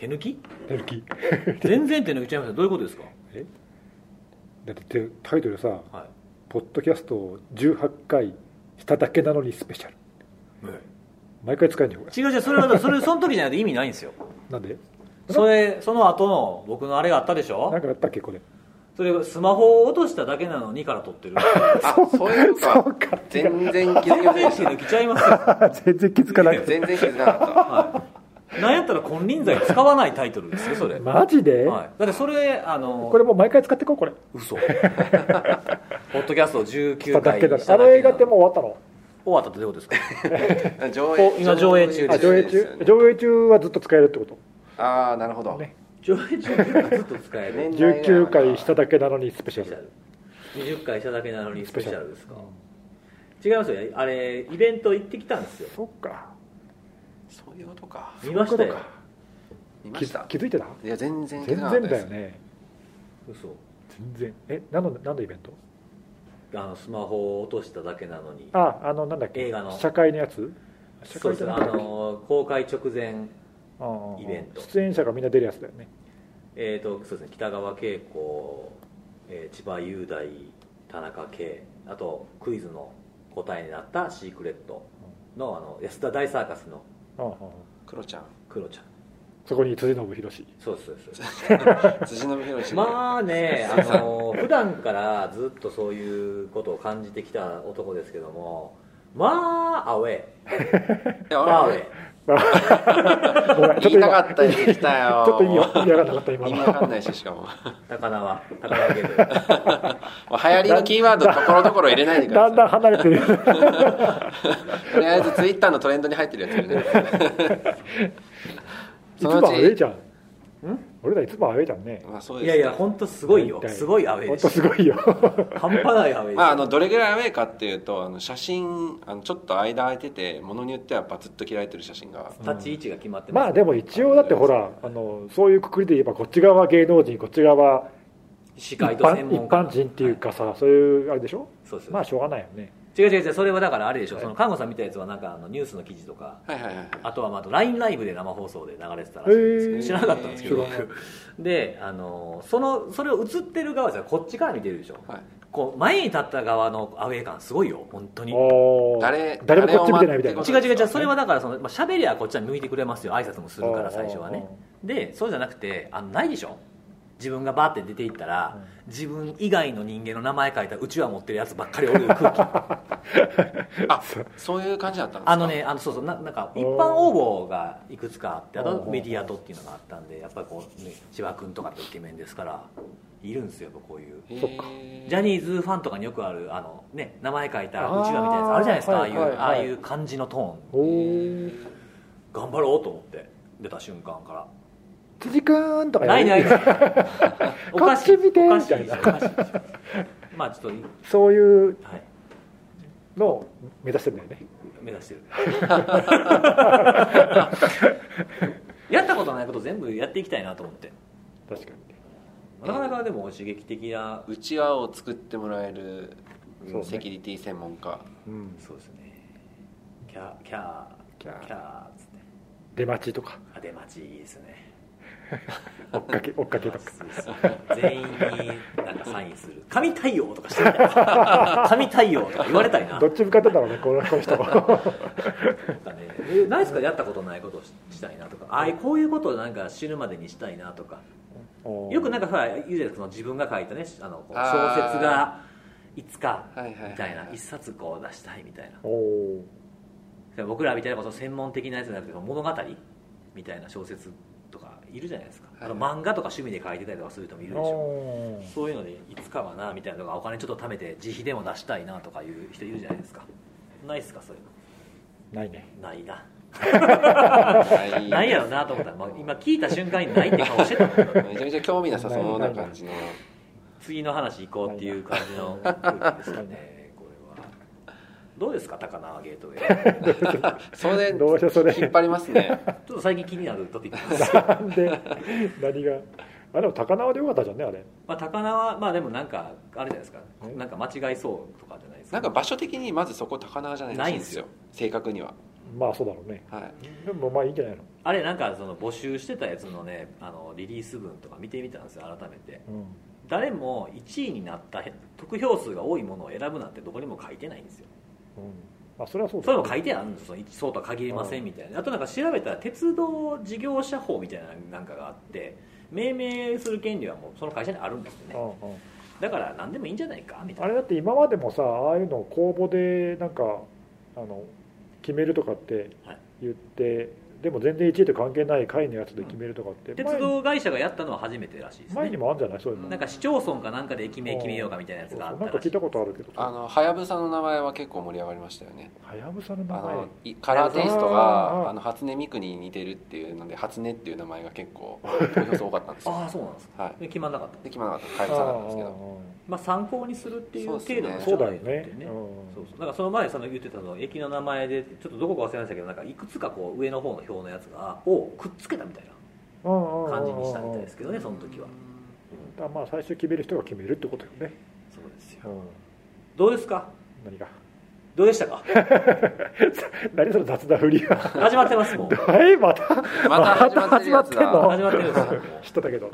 手抜き？手抜き。全然手抜きちゃいますよどういうことですか？だってタイトルさはい「ポッドキャストを18回しただけなのにスペシャル」毎回使えんねんこれ。違う違う。それはそれ その時じゃないと意味ないんですよ。なんで？それその後の僕のあれがあったでしょ？なんかあったっけこれ。それスマホを落としただけなのにから撮ってる。あそういうか。全然気づきませんでし手抜きちゃいますよ全然気づかないた全然気づかなかなんやったら金輪際使わないタイトルですよそれ、マジで、はい、だってそれあのこれもう毎回使ってこうこれ。嘘。ポッドキャスト19しただ回けだあしただけなの。映画ってもう終わったの？終わったってどういうことですか？上こう今上映中あ上映中？上映中はずっと使えるってこと？ああなるほど、ね。上映中ずっと使える。年内19回しただけなのにスペシャル。20回しただけなのにスペシャルですか？違いますよ。あれイベント行ってきたんですよ。そっかそういうことか。見ましたよ。見ました。気づいてた？いや全然気全づかなかっ然たです。だよね。嘘。全然。え何の何のイベント？あのスマホを落としただけなのに。ああのなんだっけ？映画の。社会のやつ？社会そうです。あじゃなかったっけ？の公開直前ああイベント。出演者がみんな出るやつだよね。えー、とそうですね。北川景子、えー千葉雄大田中圭あとクイズの答えになったシークレットのあの安田大サーカスのああああクロちゃん。クロちゃん。そこに辻信弘そうですそう。で す辻信弘まあね あの普段からずっとそういうことを感じてきた男ですけどもまあアウェー。いやファーウェイごめんちょっと言いたか今ったりしてきたよ。ちょっと意味わかんなかった今意味のわかんないししかも。も高輪高輪ゲートう流行りのキーワードところどころ入れないでくだだんだんさ離れてる。い とりあえずツイッターのトレンドに入ってるやつ入れていつもアウェーじゃん俺らいつもアウェーじゃんね。まあそうですいやいや本当すごいよ。すごいアウェー本です当すごいよ。半端ないアウェーですまあ、あのどれぐらいアウェーかっていうとあの写真あのちょっと間空いててものによってはバツッと切られてる写真が。立ち位置が決まってます。まあでも一応だってほらあのそういうくくりで言えばこっち側芸能人こっち側一司会と専般一般人っていうかさ、そういうあれでしょ？そうですまあしょうがないよね違う違う違うそれはだからあれでしょ、はい。その看護さん見たやつはなんかあのニュースの記事とかはいはいはいはい。あとはまあ LINE ライブで生放送で流れてたらしいんですけど知らなかったんですけど。であのそのそれを映ってる側ですよ。こっちから見てるでしょ。はい。こう前に立った側のアウェー感すごいよ。本当に。誰誰もこっち見てないみたいな。誰を待って違う違う。それはだからその、まあ、喋りはこっちは向いてくれますよ。挨拶もするから最初はね。でそうじゃなくてあのないでしょ自分がバーって出ていったら、自分以外の人間の名前書いたうちわ持ってるやつばっかりおる 空気。あそういう感じだったんですか？あのねあのそうそうななんか一般応募がいくつかあってあとメディアとっていうのがあったんでやっぱりこう、ね、千葉君とかってイケメンですからいるんですよやっぱこういう。ジャニーズファンとかによくあるあの、ね、名前書いたうちわみたいなやつあるじゃないですか。ああいう、はいはいはい。ああいう感じのトーン。頑張ろうと思って出た瞬間から辻くーんとかないないない。おかしい。こっち見て。おかしいみたいな。おかしいまあちょっと、そういうはい、のを目指してんだよね。目指してる。やったことないこと全部やっていきたいなと思って。確かに。なかなかでも刺激的なうちわを作ってもらえるセキュリティ専門家。うん。そうですね。キャーキャー。キャー。キャーっつって。出待ちとか。あ出待ちいいですね 追っかけ追っかけとか。全員になんかサインする。神対応とかしてみたい神対応とか言われたいな。どっち向かってんだろうねこのこの人。はなんかねえないですか？やったことないことをししたいなとか。ああいうこういうことをなんか死ぬまでにしたいなとか。よくなんかほら言うじゃないで自分が書いたねあの小説がいつかみたいな一冊こう出したいみたいな。僕らみたいなこと専門的なやつじゃなくて物語みたいな小説いるじゃないですか、はい。あの漫画とか趣味で書いてたりとかする人もいるでしょ。おそういうのでいつかはなみたいなのがお金ちょっと貯めて自費でも出したいなとかいう人いるじゃないですか。ないっすかそういうないね。のないな。はい。ないやろなと思ったら、まあ、今聞いた瞬間にないって顔してたもん。めちゃめちゃ興味なさそうな感じの。次の話行こうっていう感じの。空気ですよねどうですか高輪ゲートウェイ。それでどうしてそれ。引っ張りますね。ちょっと最近気になるトピックです。よなんで何が？あでも高輪でよかったじゃんねあれ。まあ高輪まあでもなんかあれじゃないですか。えなんか間違いそうとかじゃないですか。なんか場所的にまずそこ高輪じゃないんですよ。正確には。まあそうだろうね。はい。でもまあいいんじゃないの？あれなんかその募集してたやつのねあのリリース文とか見てみたんですよ改めて。うん。誰も1位になった得票数が多いものを選ぶなんてどこにも書いてないんですよあそれはそうだそれも書いてあるんですよ。そうとは限りませんみたいな。あとなんか調べたら鉄道事業者法みたいななんかがあって命名する権利はもうその会社にあるんですよね。だから何でもいいんじゃないかみたいな。あれだって今までもさああいうのを公募でなんかあの決めるとかってはい。言って、でも全然1位と関係ない会のやつで決めるとかって、鉄道会社がやったのは初めてらしいですね。前にもあるんじゃない？そういうの。なんか市町村かなんかで駅名決めようかみたいなやつがあったらしい。そうなんか聞いたことあるけどあのはやぶさの名前は結構盛り上がりましたよね。はやぶさの名あ前のいカラーテイストがあの初音ミクに似てるっていうので初音っていう名前が結構投票数多かったんですよ。ああそうなんですか、はい。で決まんなかった。で決まらなかった。はやぶさだったんですけどまあ参考にするっていう程度のそうだよね。ねうん。そうそう。だからその前さんの言ってたの駅の名前でちょっとどこか忘れましたけどなんかいくつかこう上の方の表のやつがをくっつけたみたいな感じにしたみたいですけどねその時は、だからまあ最初決める人が決めるってことよね、そうですよ。うん、どうですか？何が？どうでしたか？何その雑な振りは始まってますもん。えまたまた始まってんの？だ始まってるんです知ってたけど。う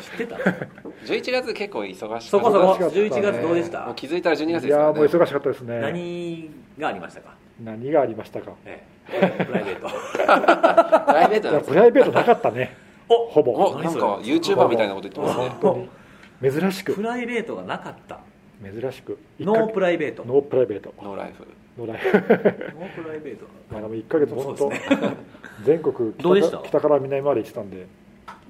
知ってた？11月結構忙しかった。そこそこ。忙しかったね。11月どうでした？もう気づいたら12月いですからね。やーもう忙しかったですね。何がありましたか、何がありましたか？ええ、プライベート。プライベートプライベートなかったね。おほぼ。おなんか YouTuber みたいなこと言ってますね。本当に珍しく。プライベートがなかった珍しく。 No private. No private. No life. No life.ノープライベート。まあでも1ヶ月本当ね。全国北どうでした？北から南まで行ってたんで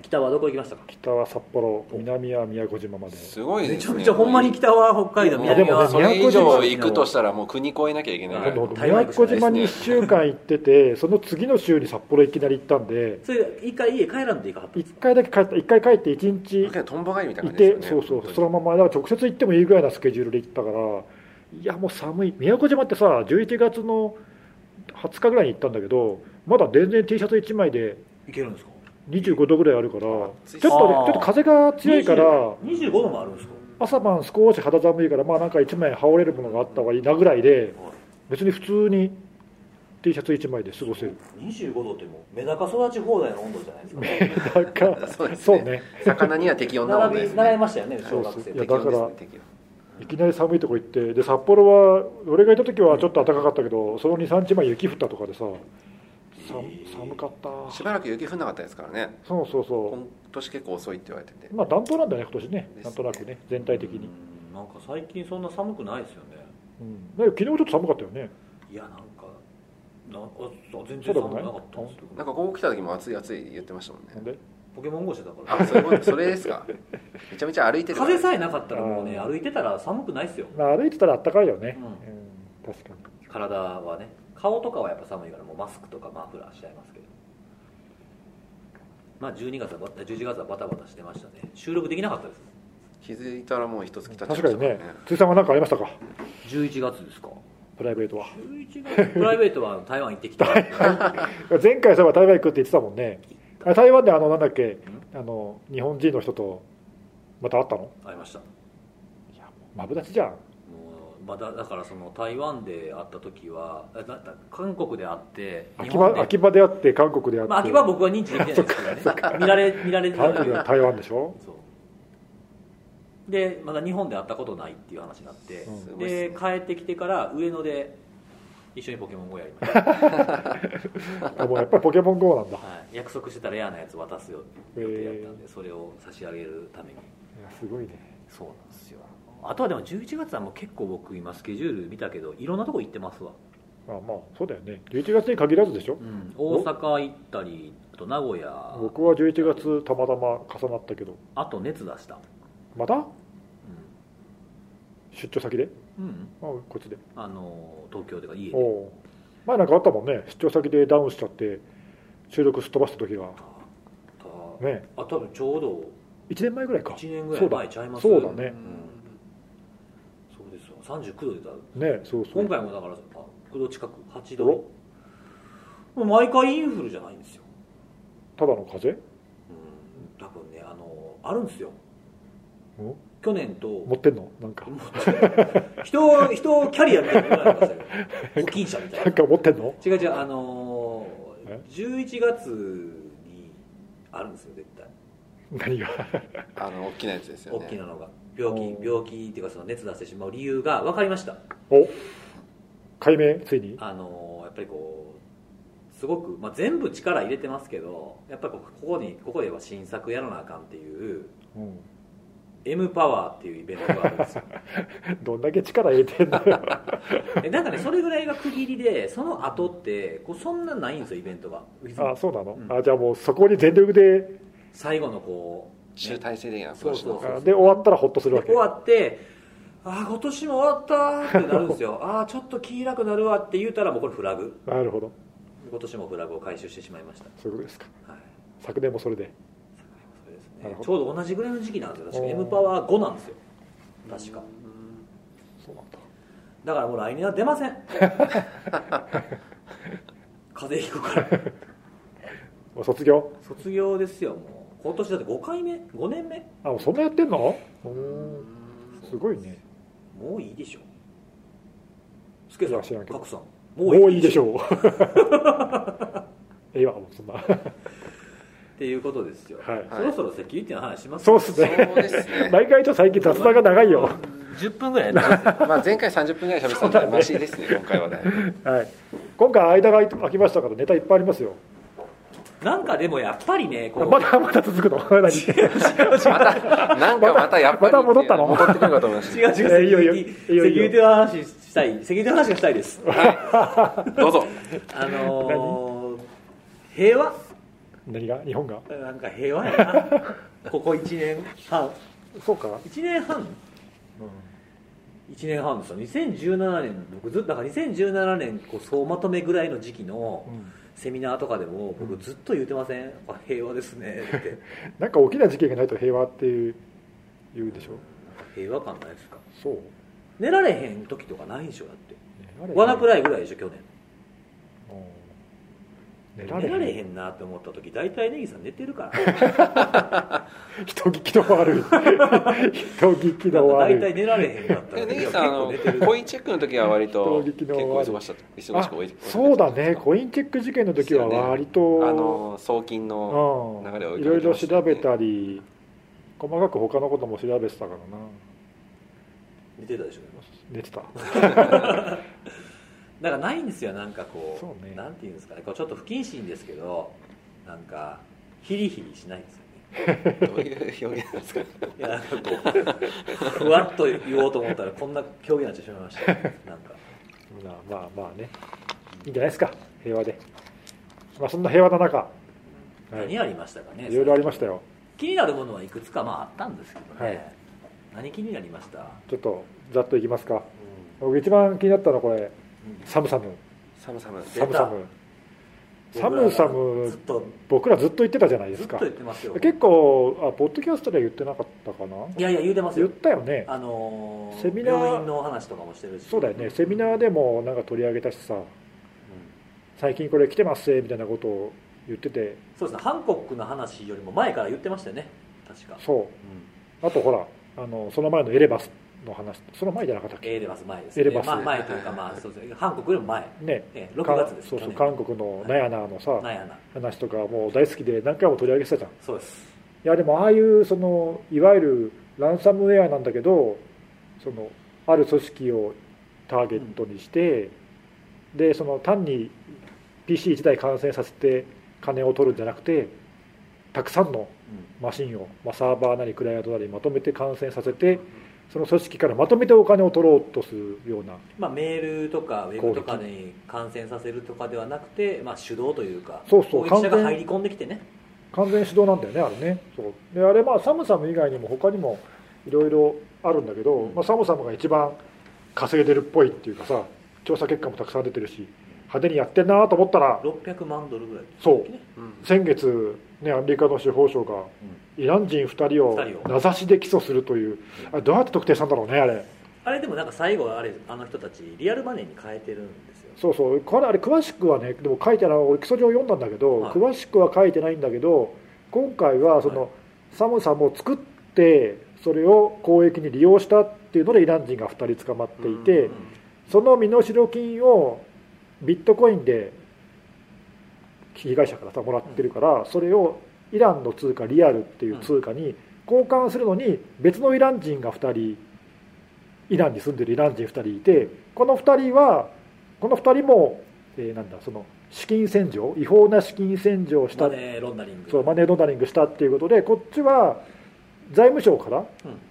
北はどこ行きましたか？北は札幌南は宮古島まで。すごいですね。めちゃめちゃほんまに北は北海道。もう南はでもねそれ以上宮古島。行くとしたらもう国越えなきゃいけない。宮古島に1週間行っててその次の週に札幌いきなり行ったんでそれ一回家帰らんといかはったんです1か回だけ帰った1回帰って1日とんぼ帰りみたいいな感じでそうそうそのままだから直接行ってもいいぐらいなスケジュールで行ったからいやもう寒い。宮古島ってさ11月の20日ぐらいに行ったんだけどまだ全然 T シャツ1枚でいけるんですか？25度ぐらいあるからちょっとねちょっと風が強いから25度もあるんですか？朝晩少し肌寒いからまあなんか1枚羽織れるものがあった方がいいなぐらいで別に普通に T シャツ1枚で過ごせる。25度ってもうメダカ育ち放題の温度じゃないですか？だからそうですね。魚には適温なもん並びですね。習いましたよね小学生。そうそういやだからねいきなり寒いとこ行ってで札幌は俺がいた時はちょっと暖かかったけどその23日前雪降ったとかでさ寒寒かった。しばらく雪降んなかったですからね。そうそうそ今年結構遅いって言われてて。うまあ暖冬なんだね今年ね。ねなんとなくね全体的に、うんなんか最近そんな寒くないですよね。うん、だけど昨日ちょっと寒かったよね。いやなんかな全然寒くなかったんですよ。なんかここ来た時も暑い暑い言ってましたもんね。なんで？ポケモン GO してたから。あそういうことそれですか。めちゃめちゃ歩いてる風さえなかったらもうね歩いてたら寒くないですよ。まあ歩いてたら暖かいよね、うん。うん。確かに。体はね顔とかはやっぱ寒いからもうマスクとかマフラーしちゃいますけど。まあ12月はバ11月はバタバタしてましたね。収録できなかったです。気づいたらもう一月経っちま確かにしたからね。ね辻さんは何かありましたか？11月ですか。プライベートは。11月？プライベートは台湾行ってきた。前回そういえば台湾行くって言ってたもんね。あ台湾であのなんだっけ？あの日本人の人とまた会ったの？ありました。もいやもうマブダチじゃんうまだだからその台湾で会った時はあだだ韓国で会って秋日本で葉秋葉であって韓国であって、まあ、秋葉は僕は認知できてないですけどね見られ見られ韓国は台湾でしょ？そう。でまだ日本で会ったことないっていう話になって、うん。で帰ってきてから上野で一緒にポケモン GO やりました、あもうやっぱりポケモン GO なんだ。はい、約束してたレアなやつ渡すよ予定やったんで、それを差し上げるために。いやすごいね。そうなんですよあとはでも11月はもう結構僕今スケジュール見たけどいろんなとこ行ってますわ、まあまあそうだよね。11月に限らずでしょ。うん、大阪行ったりあと名古屋。僕は11月たまたま重なったけど。あと熱出した。また出張先で？うん、うん、あこっちで。あの東京とか家で。前なんかあったもんね。出張先でダウンしちゃって収録すっ飛ばした時が。あね。あ多分ちょうど1年前ぐらいか。1年ぐらい前ちゃいます。そうだ。ねそうですよ39度出た。ねそうそう。今回もだからあ9度近く8度。もう毎回インフルじゃないんですよ、ただの風？邪うん、多分ねあのあるんですよ。うん去年と。持ってんの？なんか。人人キャリアみたいなのがありましたよ保菌者みたいな。んなか持ってんの？違う違うあのーえ11月にあるんですよ絶対。何が？あの大きなやつですよね。大きなのが病気病気っていうかその熱出してしまう理由が分かりました。お。解明？ついに？あのやっぱりこうすごく、まあ、全部力入れてますけどやっぱりこうここにここでは新作やらなあかんっていううん、M パワーっていうイベントがあるんですよ。どんだけ力入れてんだよ。えなんかねそれぐらいが区切りでその後ってこうそんなないんですよイベントが。あそうなの、うん。あじゃあもうそこに全力で最後のこう、集大成的なそうそうそう。あで終わったらホッとするわけ。で終わってああ今年も終わったってなるんですよ。ああちょっと気楽なるわって言うたらもうこれフラグ。なるほど。今年もフラグを回収してしまいました、そういうことですか。はい、昨年もそれで。それですね。なるほど。ちょうど同じぐらいの時期なんですよ。確か M パワー5なんですよ。確か。そうなんだ。だからもう来年は出ません。風邪ひくから。もう卒業？卒業ですよもう今年だって5回目？5年目？あそんなやってんの？うん。すごいね。もういいでしょ。すけさんいや知らんけど。賀来さんもういいでしょう。ええわもうそんな。っていうことですよ、はい。そろそろセキュリティの話します？そうっすそうねですね。毎回と最近雑談が長いよ。10分ぐらいやってますよ。まあ前回30分ぐらい喋ってたんでマシですね今回はね。はい。今回間が空きましたからネタいっぱいありますよなんかでもやっぱりねこう。まだまだ続くの？何？またなんかまたやっぱりまた戻ったの？戻ってくるかと思いまし違う違うセキュリティの話したいセキュリティの話がしたいです。たどうぞ。あのー、平和？何が？日本が？なんか平和やな。ここ1年半。そうか、1年半？う1年半ですよ。2017年僕ずっとだから2017年こう総まとめぐらいの時期のんセミナーとかでも僕ずっと言うてません、あ平和ですね。って。なんか大きな事件がないと平和っていう言うでしょ？平和感ないですか？そう。寝られへん時とかないでしょ？だって。寝られへん。わなくらいぐらいでしょ去年。うん寝られへん。なって思った時大体ネギさん寝てるから。人聞きの悪い。人聞きの悪い。大体寝られへんかったネギ結さんあの構寝てる。コインチェックの時は割と人結構忙しかったそうだねコインチェック事件の時は割と、あの送金のうん流れを追いいろいろ調べたり細かく他のことも調べてたからな。寝てたでしょ寝てた だからないんですよなんかこうね。なんていうんですかねこうちょっと不謹慎ですけどなんかヒリヒリしないんですよね。どういう表現なんですか？いやなんかこうふわっと言おうと思ったらこんな表現になってしまいました。なんか。まあまあまあね。いいんじゃないですか平和で。まあそんな平和な中、はい、何ありましたかねいろいろありましたよ。気になるものはいくつかまああったんですけどね、はい。何気になりました、ちょっとざっといきますか。僕一番気になったのはこれサムサム寒々。サムサムサムサムずっと。僕らずっと言ってたじゃないでずっとすか言ってますよ。結構あポッドキャストでは言ってなかったかな？いやいや言うてます言よったよね。あのーセミナー。病院の話とかもしてるし。そうだよね。セミナーでもなんか取り上げたしさ。最近これ来てますみたいなことを言ってて。そうですね。ハンコックの話よりも前から言ってましたよね。確か。そう。あとほらあのその前のエレバスの話その前じゃなかったっけ？エレバス前です、エレバス。まあ、前というかまあそうですね。ハンコックよりも前。ね。ええ6月ですそうそう韓国のナヤナのさ、なんやな話とかもう大好きで何回も取り上げてたじゃん。いそうです。やでもああいうそのいわゆるランサムウェアなんだけどそのある組織をターゲットにして、でその単に PC1 台感染させて金を取るんじゃなくてたくさんのマシンを、まあ、サーバーなりクライアントなりまとめて感染させてその組織からまとめてお金を取ろうとするようなまあ、メールとかウェブとかに感染させるとかではなくて、まあ、手動というかそうそう攻撃者が入り込んできてね。完全手動なんだよねあれね。そうであれまあサムサム以外にも他にもいろいろあるんだけど、うん。まあ、サムサムが一番稼いでるっぽいっていうかさ調査結果もたくさん出てるし派手にやってんなと思ったら600万ドルぐらい。そう。ねうん。先月、ね、アメリカの司法省がイラン人2人を二人を。名指しで起訴するというあれどうやって特定したんだろうねあれ。あれでもなんか最後あれあの人たちリアルマネーに変えてるんですよ。そうそう。これあれ詳しくはねでも書いてない俺基礎上読んだんだけど、はい。詳しくは書いてないんだけど今回はその、はい。サムサムを作ってそれを公益に利用したっていうのでイラン人が2人捕まっていて、うん。その身代金をビットコインで被害者からさもらってるからそれをイランの通貨リアルっていう通貨に交換するのに別のイラン人が2人イランに住んでるイラン人2人いてこの2人はこの2人も、えーなんだその資金洗浄違法な資金洗浄をしたマネーロンダリング。そうマネーロンダリングしたっていうことでこっちは財務省からうん。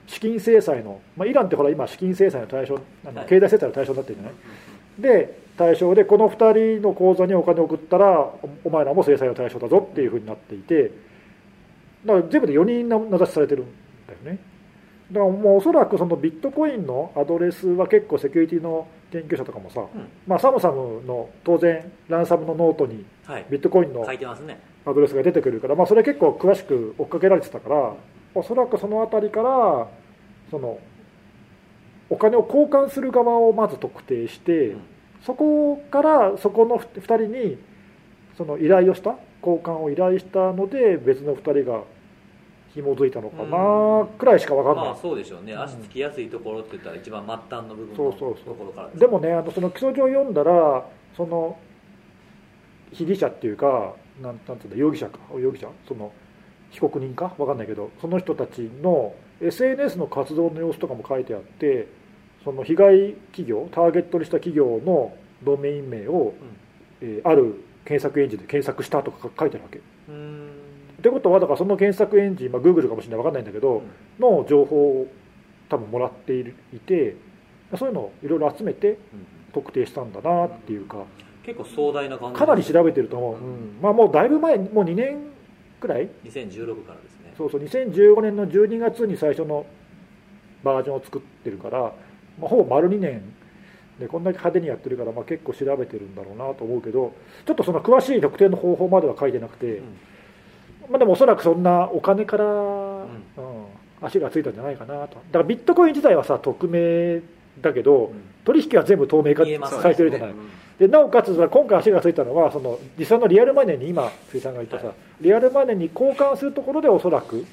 資金制裁の、まあ、イランってほら今資金制裁の対象経済制裁の対象になってるじゃない、で対象でこの2人の口座にお金を送ったらおお前らも制裁の対象だぞっていうふうになっていてだから全部で4人名指しされてるんだよね。だからもうおそらくそのビットコインのアドレスは結構セキュリティの研究者とかもさ、うん。まあ、 SamSamの当然ランサムのノートにはい。ビットコインの書いてますね。アドレスが出てくるから、まあ、それ結構詳しく追っかけられてたからおそらくその辺りからそのお金を交換する側をまず特定して、うんそこからそこの2人にその依頼をした交換を依頼したので別の2人が紐づいたのかなくらいしか分かんない、まあそうでしょうね。ん足つきやすいところって言ったら一番末端の部分のそうそうそう。ところからですでもねあのその起訴状を読んだらその被疑者っていうかなんなんつうんだ容疑者か。容疑者？その被告人か？分かんないけどその人たちの SNS の活動の様子とかも書いてあってその被害企業ターゲットにした企業のドメイン名を、えーある検索エンジンで検索したとか書いてあるわけ。ってことはだからその検索エンジン、まあ、Google かもしれない分かんないんだけど、の情報を多分もらっているいてそういうのをいろいろ集めてうん。特定したんだなっていうか結構壮大な感じかなり調べてると思う、うん。まあ、もうだいぶ前もう2年くらい？2016からですね。そうそう2015年の12月に最初のバージョンを作ってるから、まあ、ほぼ丸2年でこんだけ派手にやってるから、まあ、結構調べてるんだろうなと思うけどちょっとその詳しい特定の方法までは書いてなくて、うん。まあ、でもおそらくそんなお金から、ん。うん足がついたんじゃないかなと。だからビットコイン自体はさ匿名だけど、うん。取引は全部透明化されてるじゃない、でなおかつ今回足がついたのはその実際のリアルマネーに今水さんが言ったさ、はリアルマネーに交換するところでおそらく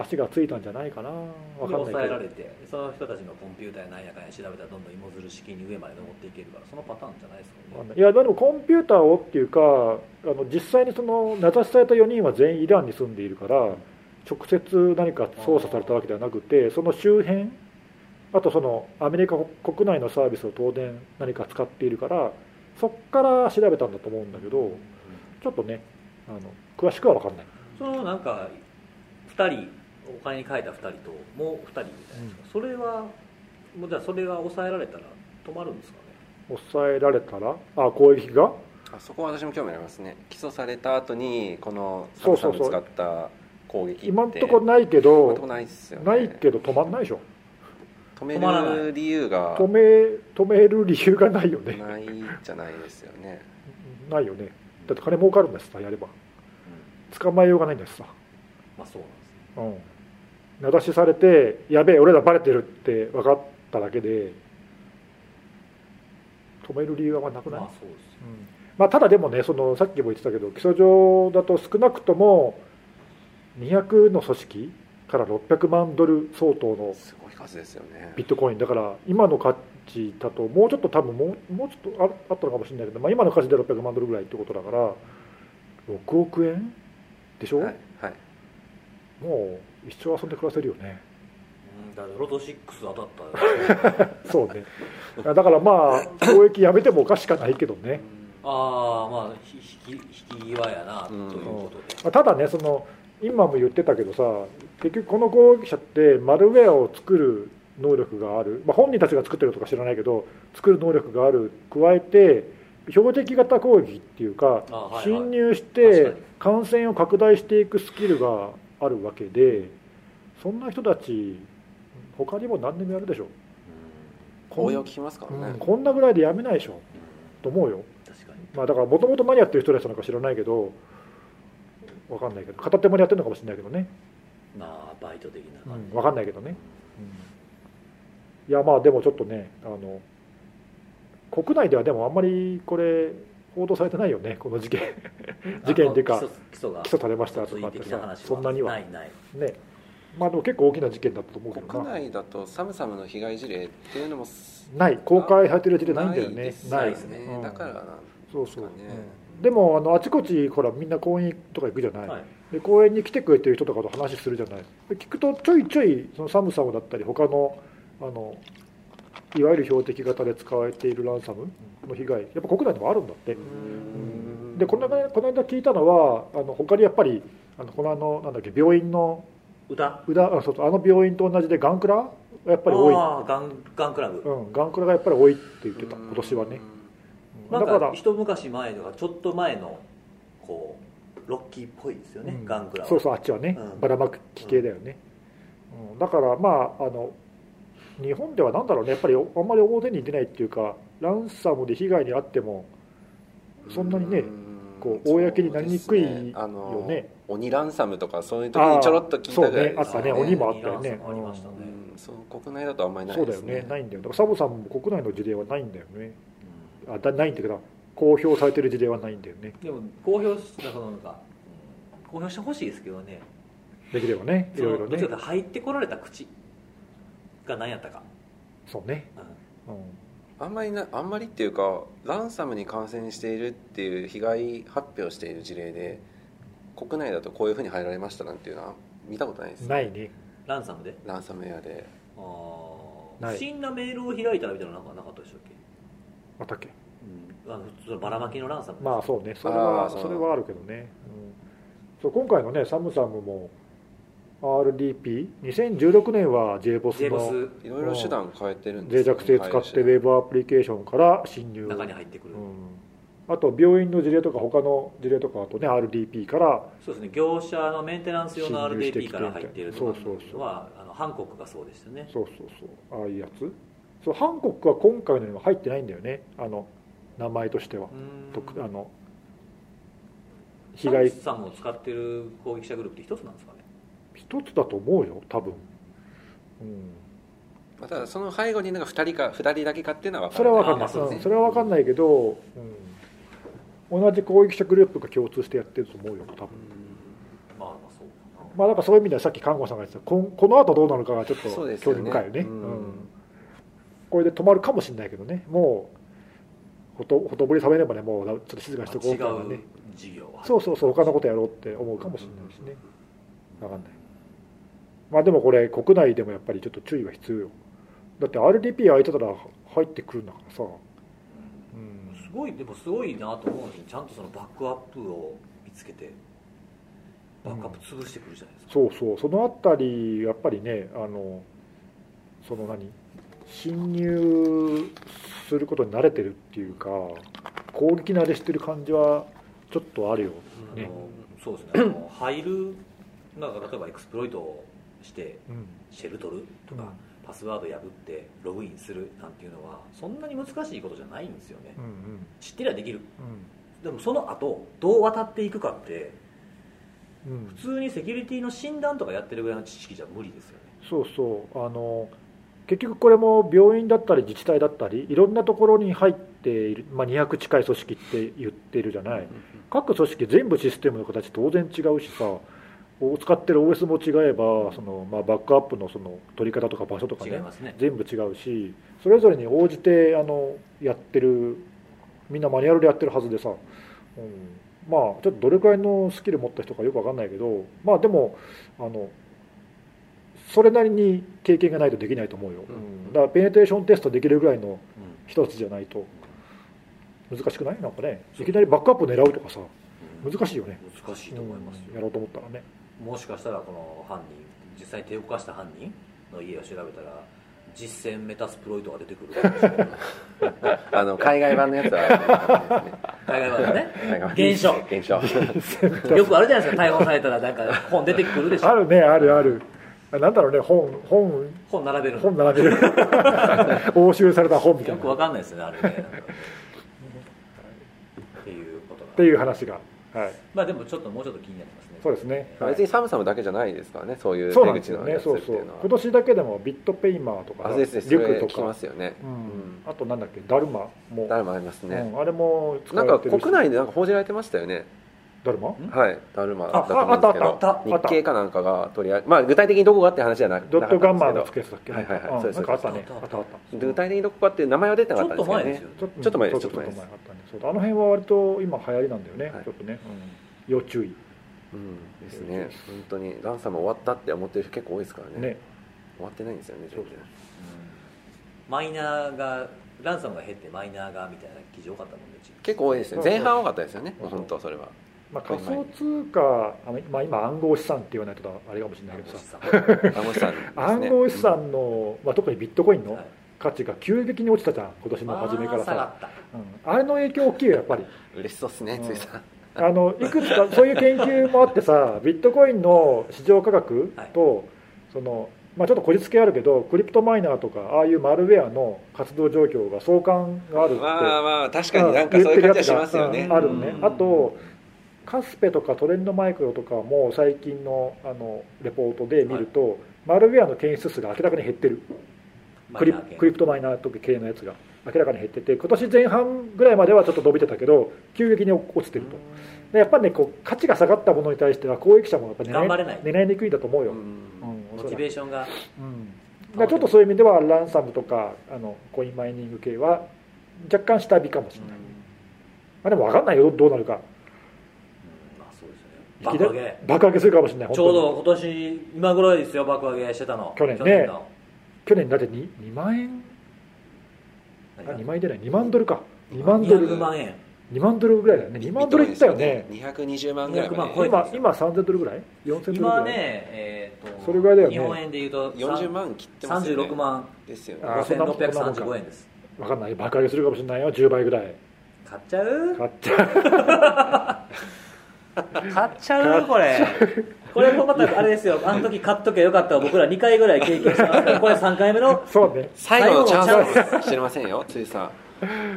足がついたんじゃないかな。わかんないけど。抑えられてその人たちのコンピューターやなんやかんや調べたらどんどん芋づる式に上まで登っていけるからそのパターンじゃないですかねい。やでもコンピューターをっていうかあの実際にその名指しされた4人は全員イランに住んでいるから直接何か操作されたわけではなくてその周辺あとそのアメリカ国内のサービスを当然何か使っているからそこから調べたんだと思うんだけどちょっとねあの詳しくは分かんない。そのなんか2人お金に変えた2人ともう2人みたいな、それはもうじゃあそれが抑えられたら止まるんですかね？抑えられたら？あ攻撃が？あそこは私も興味ありますね。起訴された後にこのサムそうそう。そうさんの使った攻撃って。今んとこないけ今んとこどないっすよね。ないけど止まんないでしょ？止め止まらないる理由が。止め止める理由がないよね。ないじゃないですよね。ないよね。だって金儲かるんだしさやれば。捕まえようがないんだしさ。まあそうなんですね。うん名指しされてやべえ俺らバレてるって分かっただけで止める理由はなくない、まあそうですよ。うん。まあ、ただでもねそのさっきも言ってたけど起訴状だと少なくとも200の組織から600万ドル相当のすごい数ですよね。ビットコイン。だから今の価値だともうちょっと多分もうもうちょっとああったのかもしれないけど、まあ、今の価値で600万ドルぐらいってことだから6億円でしょ、はいはい。もう一生遊んで暮らせるよね。うんだからロト6当たったよ。そうね。だからまあ交易やめてもおかしかないけどね、ああまあひ引き引き際やなということで、まあただねその今も言ってたけどさ結局この攻撃者ってマルウェアを作る能力がある、まあ、本人たちが作ってるとか知らないけど作る能力がある加えて標的型攻撃っていうかあはいはい。侵入し確て感染を拡大していくスキルがあるわけでそんな人たち他にも何でもやるでしょ応用聞きますからね。うん、こんなぐらいでやめないでしょと思うよ、確かに。まあ、だからもともと何やってる人たちなのか知らないけど分かんないけど片手間にやってるのかもしれないけどね、まあバイト的なうん、分かんないけどね、うん。いやまあでもちょっとねあの国内ではでもあんまりこれ報道されてないよねこの事件。事件っていうか起訴されましたとかってさそんなには。ないない。ね。まあでも結構大きな事件だったと思うけど国な内だとサムサムの被害事例っていうのもない。公開されてる事例ないんだよね。ないですね。ね。うん。だからなんそうそう、ですかね。うんでもあのあちこちほらみんな公園とか行くじゃない、はい。で公園に来てくれてる人とかと話するじゃない。で聞くとちょいちょいそのサムサムだったり他のあのいわゆる標的型で使われているランサムの被害やっぱ国内でもあるんだって。でこの間この間聞いたのはあの他にやっぱりあのこのあのなんだっけ病院の歌宇田あそうそうあの病院と同じでガンクラ？がやっぱり多い、ああガンガンクラブ、うん、ガンクラがやっぱり多いって言ってた今年はね。だからか一昔前とかちょっと前のこうロッキーっぽいですよね、うん。ガンクラは。そうそうあっちはね、うん。ばらまく機系だよね、うん。だからまああの日本ではなんだろうねやっぱりおあんまり表に出ないっていうかランサムで被害に遭ってもそんなにねこう公になりにくいそうですね。あのよね鬼ランサムとかそういう時にちょろっと聞いたぐらいでね。あったね。鬼もあったよね。ありましたね、うん。そう国内だとあんまりないそうだよですね。ねないんだよ。だからサボさんも国内の事例はないんだよね。あだないんだけど公表されてる事例はないんだよね。でも公表しそのなんか、うん公表してほしいですけどね。できればねいろいろね。入ってこられた口が何やったか、そうね、うん。うんあんまりなあんまりっていうかランサムに感染しているっていう被害発表している事例で国内だとこういうふうに入られましたなんていうのは見たことないです。ないね。ランサムで？ランサムウェアで。あー。ない。不審なメールを開いたらみたいなのなんかなかったでしたっけ、またっけ？うん、あのそのばらまきのランサムまあそうね。それあはそれはあるけどね、うん、そう今回のねサムサムも RDP2016 年は JBOS ジェーボのスいろいろ手段変えてるんです脆弱性使ってウェブアプリケーションから侵入、中に入ってくる、うん、あと病院の事例とか他の事例とかあとね RDP からそうですね。業者のメンテナンス用の RDP てから入っているとそうそうそう。のはあのハンコックがそうでしたね。そうそうそう。ああいうやつ。そうハンコックは今回のには入ってないんだよね。あの名前としては、あの被被害害さんを使ってる攻撃者グループって一つなんですかね一つだと思うよ多分、うん、まあただその背後になんか2人か2人だけかっていうのは分それは分かんない、そうですね。うん。それは分かんないけど、うん、同じ攻撃者グループが共通してやってると思うよ多分。まあまあそうかな。まあだからそういう意味ではさっき看護さんが言ってたこんこの後どうなるかがちょっと興よね。味深いよね。うん。うん。これで止まるかもしれないけどね。もうほとほとぼり冷めればねもうちょっと静かにしとこう違みたい業はそうそうそう他のことやろうって思うかもしれないしね。分かんないまあでもこれ国内でもやっぱりちょっと注意は必要よ。だって RDP 空いてたら入ってくるんだからさ。うん。すごいでもすごいなと思うんですよ。ちゃんとそのバックアップを見つけてバックアップ潰してくるじゃないですか、そうそう。そのあたりやっぱりねあのその何？侵入することに慣れてるっていうか攻撃慣れしてる感じはちょっとあるよね。あのそうですね。入るなんか例えばエクスプロイトをしてうん。シェル取るとか、うん。パスワード破ってログインするなんていうのはそんなに難しいことじゃないんですよね、うんうん。知ってりゃできる。うん。でもその後どう渡っていくかってうん。普通にセキュリティの診断とかやってるぐらいの知識じゃ無理ですよね。そうそう。あの結局これも病院だったり自治体だったりいろんなところに入っている、まあ、200近い組織って言ってるじゃない。各組織全部システムの形当然違うしさを使ってる OS も違えばその、まあ、バックアップのその取り方とか場所とかねね。全部違うしそれぞれに応じてあのやってるみんなマニュアルでやってるはずでさ、うん、まあちょっとどれくらいのスキル持った人かよくわかんないけどまあでもあのそれなりに経験がないとできないと思うよ、うん。うん。だからペネテーションテストできるぐらいのうん。一つじゃないと難しくない？なんかねいきなりバックアップ狙うとかさ難しいよね。難しいと思いますよ、うん。やろうと思ったらねもしかしたらこの犯人実際に手を動かした犯人の家を調べたら実践メタスプロイトが出てくる。かもしれないあの海外版のやつは海外版のね現象現象よくあるじゃないですか逮捕されたらなんか本出てくるでしょ。あるねあるある。あなんだろうね本本。本並べる。の本並べる。押収された本みたいな。っよくわかんないですよねあれね。っていうことが。ていう話が。はい。まあでもちょっともうちょっと気になります。ねそうですね、はい。別にサムサムだけじゃないですからねそういうそうなん手ですよね。口のやつっそうそうていうのは今年だけでもビットペイマーとかあですです。リュクとか。ますよね。うん。あとなんだっけダルマも。誰もありますね、うん。あれも使なんかわれてるし。国内でなんか報じられてましたよね。ダルマはい。ダルマだあったと思うんですけああったあったど日経かなんかが取り上げまあ具体的にどこがって話じゃなくドットガンマーのつけやつだっけ？はいはいはい。うん。そうですなんかあったね。あった。あった具体的にどこかっていう名前は出てなかったんですけどね。っと前ですよ。ちょっとちょっと前ですそうそうちょっと前ですあったねそうあの辺は割と今流行りなんだよね、はい。ちょっとね、うん。要注意うん。ですね。本当に。ランサム終わったって思ってる人結構多いですからね。ね。終わってないんですよね全然マイナーがランサムが減ってマイナーがみたいな記事多かったもんねうち結構多いですね。前半多かったですよねそう本当それは。まあ、仮想通貨あの、まあ、今暗号資産って言わないとあれかもしれないけどさ。看護師さんですね。暗号資産の、まあ、特にビットコインのはい。価値が急激に落ちたじゃん今年の初めからさ。あー下がった。うん、あれの影響大きいよやっぱり。嬉しそうですねうんついさんあのいくつかそういう研究もあってさビットコインの市場価格と、そのまあ、ちょっとこじつけあるけどクリプトマイナーとかああいうマルウェアの活動状況が相関があるって、まあまあ確かになんかそういう感じはしますよね。うんあるのね。うん。あとカスペとかトレンドマイクロとかも最近のあのレポートで見ると、マルウェアの検出数が明らかに減ってる。クリクリプトマイナーとか系のやつが明らかに減ってて今年前半ぐらいまではちょっと伸びてたけど急激に落ちてると。でやっぱりねこう価値が下がったものに対しては公益者もやっぱ頑張れない。狙いにくいんだと思うよ、うん。うんモチベーションが。うん。だちょっとそういう意味ではランサムとかあのコインマイニング系は若干下火かもしれない、まあ、でも分かんないよどうなるか。まあそうですね。いきなり爆上げ。爆上げするかもしれないちょう本ど今年今頃ですよ爆上げしてたの。去年ね。去年だって 2, 2万円あ何2万円じゃない。2万ドルか。2万ドル。200万円。2万ドルぐらいだよね2万ドルいったよね。220万ぐらい。200まで万。超えた今今3000ドルぐらい？4000ドルぐ今らい？ねえーとそれぐらいだよね。日本円でいうと40万切ってますよね。36万。ですよね。あそんなもんそんなもんか。5635円です分かんない。爆上げするかもしれないよ。10倍ぐらい。買っちゃう？買っちゃ 買っちゃう？これこれもまたあれですよ。あの時買っとけよかったら僕ら2回ぐらい経験してますから。これ3回目のうそうね。最後のチャンスかもしれませんよ。ついさん。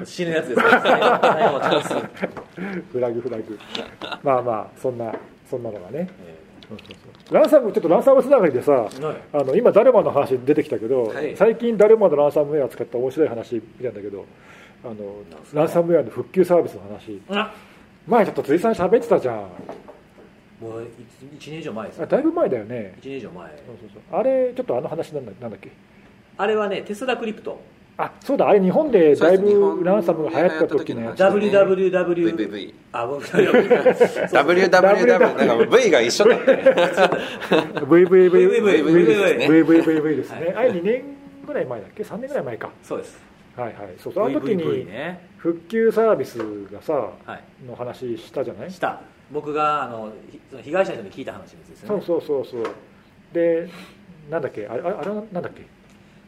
死ぬやつですから最後のチャンス。フラグフラグ。まあまあそんなそんなのがね。ランサムちょっとランサムつながりでさーはい。あの今ダルマの話出てきたけど、はい。最近ダルマのランサムウェア使った面白い話見たんだけどあのランサムウェアの復旧サービスの話。あ前ちょっと辻さん喋ってたじゃんもう1年以上前ですよあだいぶ前だよね。1年以上前。そうそうそう。あれちょっとあの話なんだなんだっけ？あれはねテスラクリプト。あそうだ。あれ日本でだいぶランサムが流行った時のやつ流行った時の話 WWW あ僕 WWW なん か V が一緒だったね VVVV VVV ですね。あれ2年ぐらい前だっけ？3年ぐらい前か。そうです。はいはい。そうそう。あの時にね。復旧サービスがさはい。の話したじゃない？した僕があのひその被害者の人に聞いた話ですよね。そうそうそうそう。でなんだっけ？あれあれあれはなんだっけ？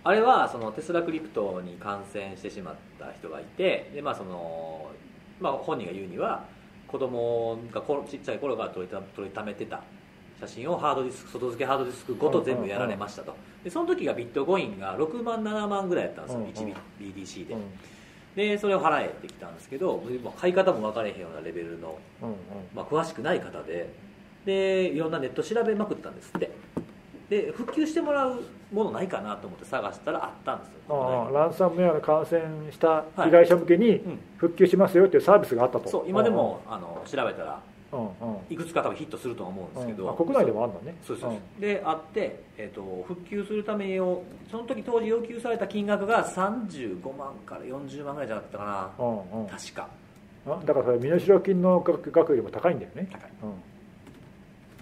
あれはそのテスラクリプトに感染してしまった人がいてで、まあそのまあ、本人が言うには子供がこちっちゃい頃から撮りた撮りためてた写真をハードディスク外付けハードディスクごと全部やられましたと。でその時がビットコインが6万7万ぐらいやったんですよ、うんうん。1 BDC で、うんでそれを払えってきたんですけどまあ買い方も分かれへんようなレベルの、うんうん。まあ、詳しくない方ででいろんなネット調べまくったんですって。で復旧してもらうものないかなと思って探したらあったんですよ。ランサムウェアの感染した被害者向けにうん。復旧しますよっていうサービスがあったと。そう今でもあの調べたらうんうんいくつか多分ヒットするとは思うんですけど、うん。あ国内でもあるんだね。そうそうそうであって、えー、と復旧するためにをその時当時要求された金額が35万から40万ぐらいじゃなかったかな、うんうん。うん確か。あだからそれ身代金の額額よりも高いんだよね。高い。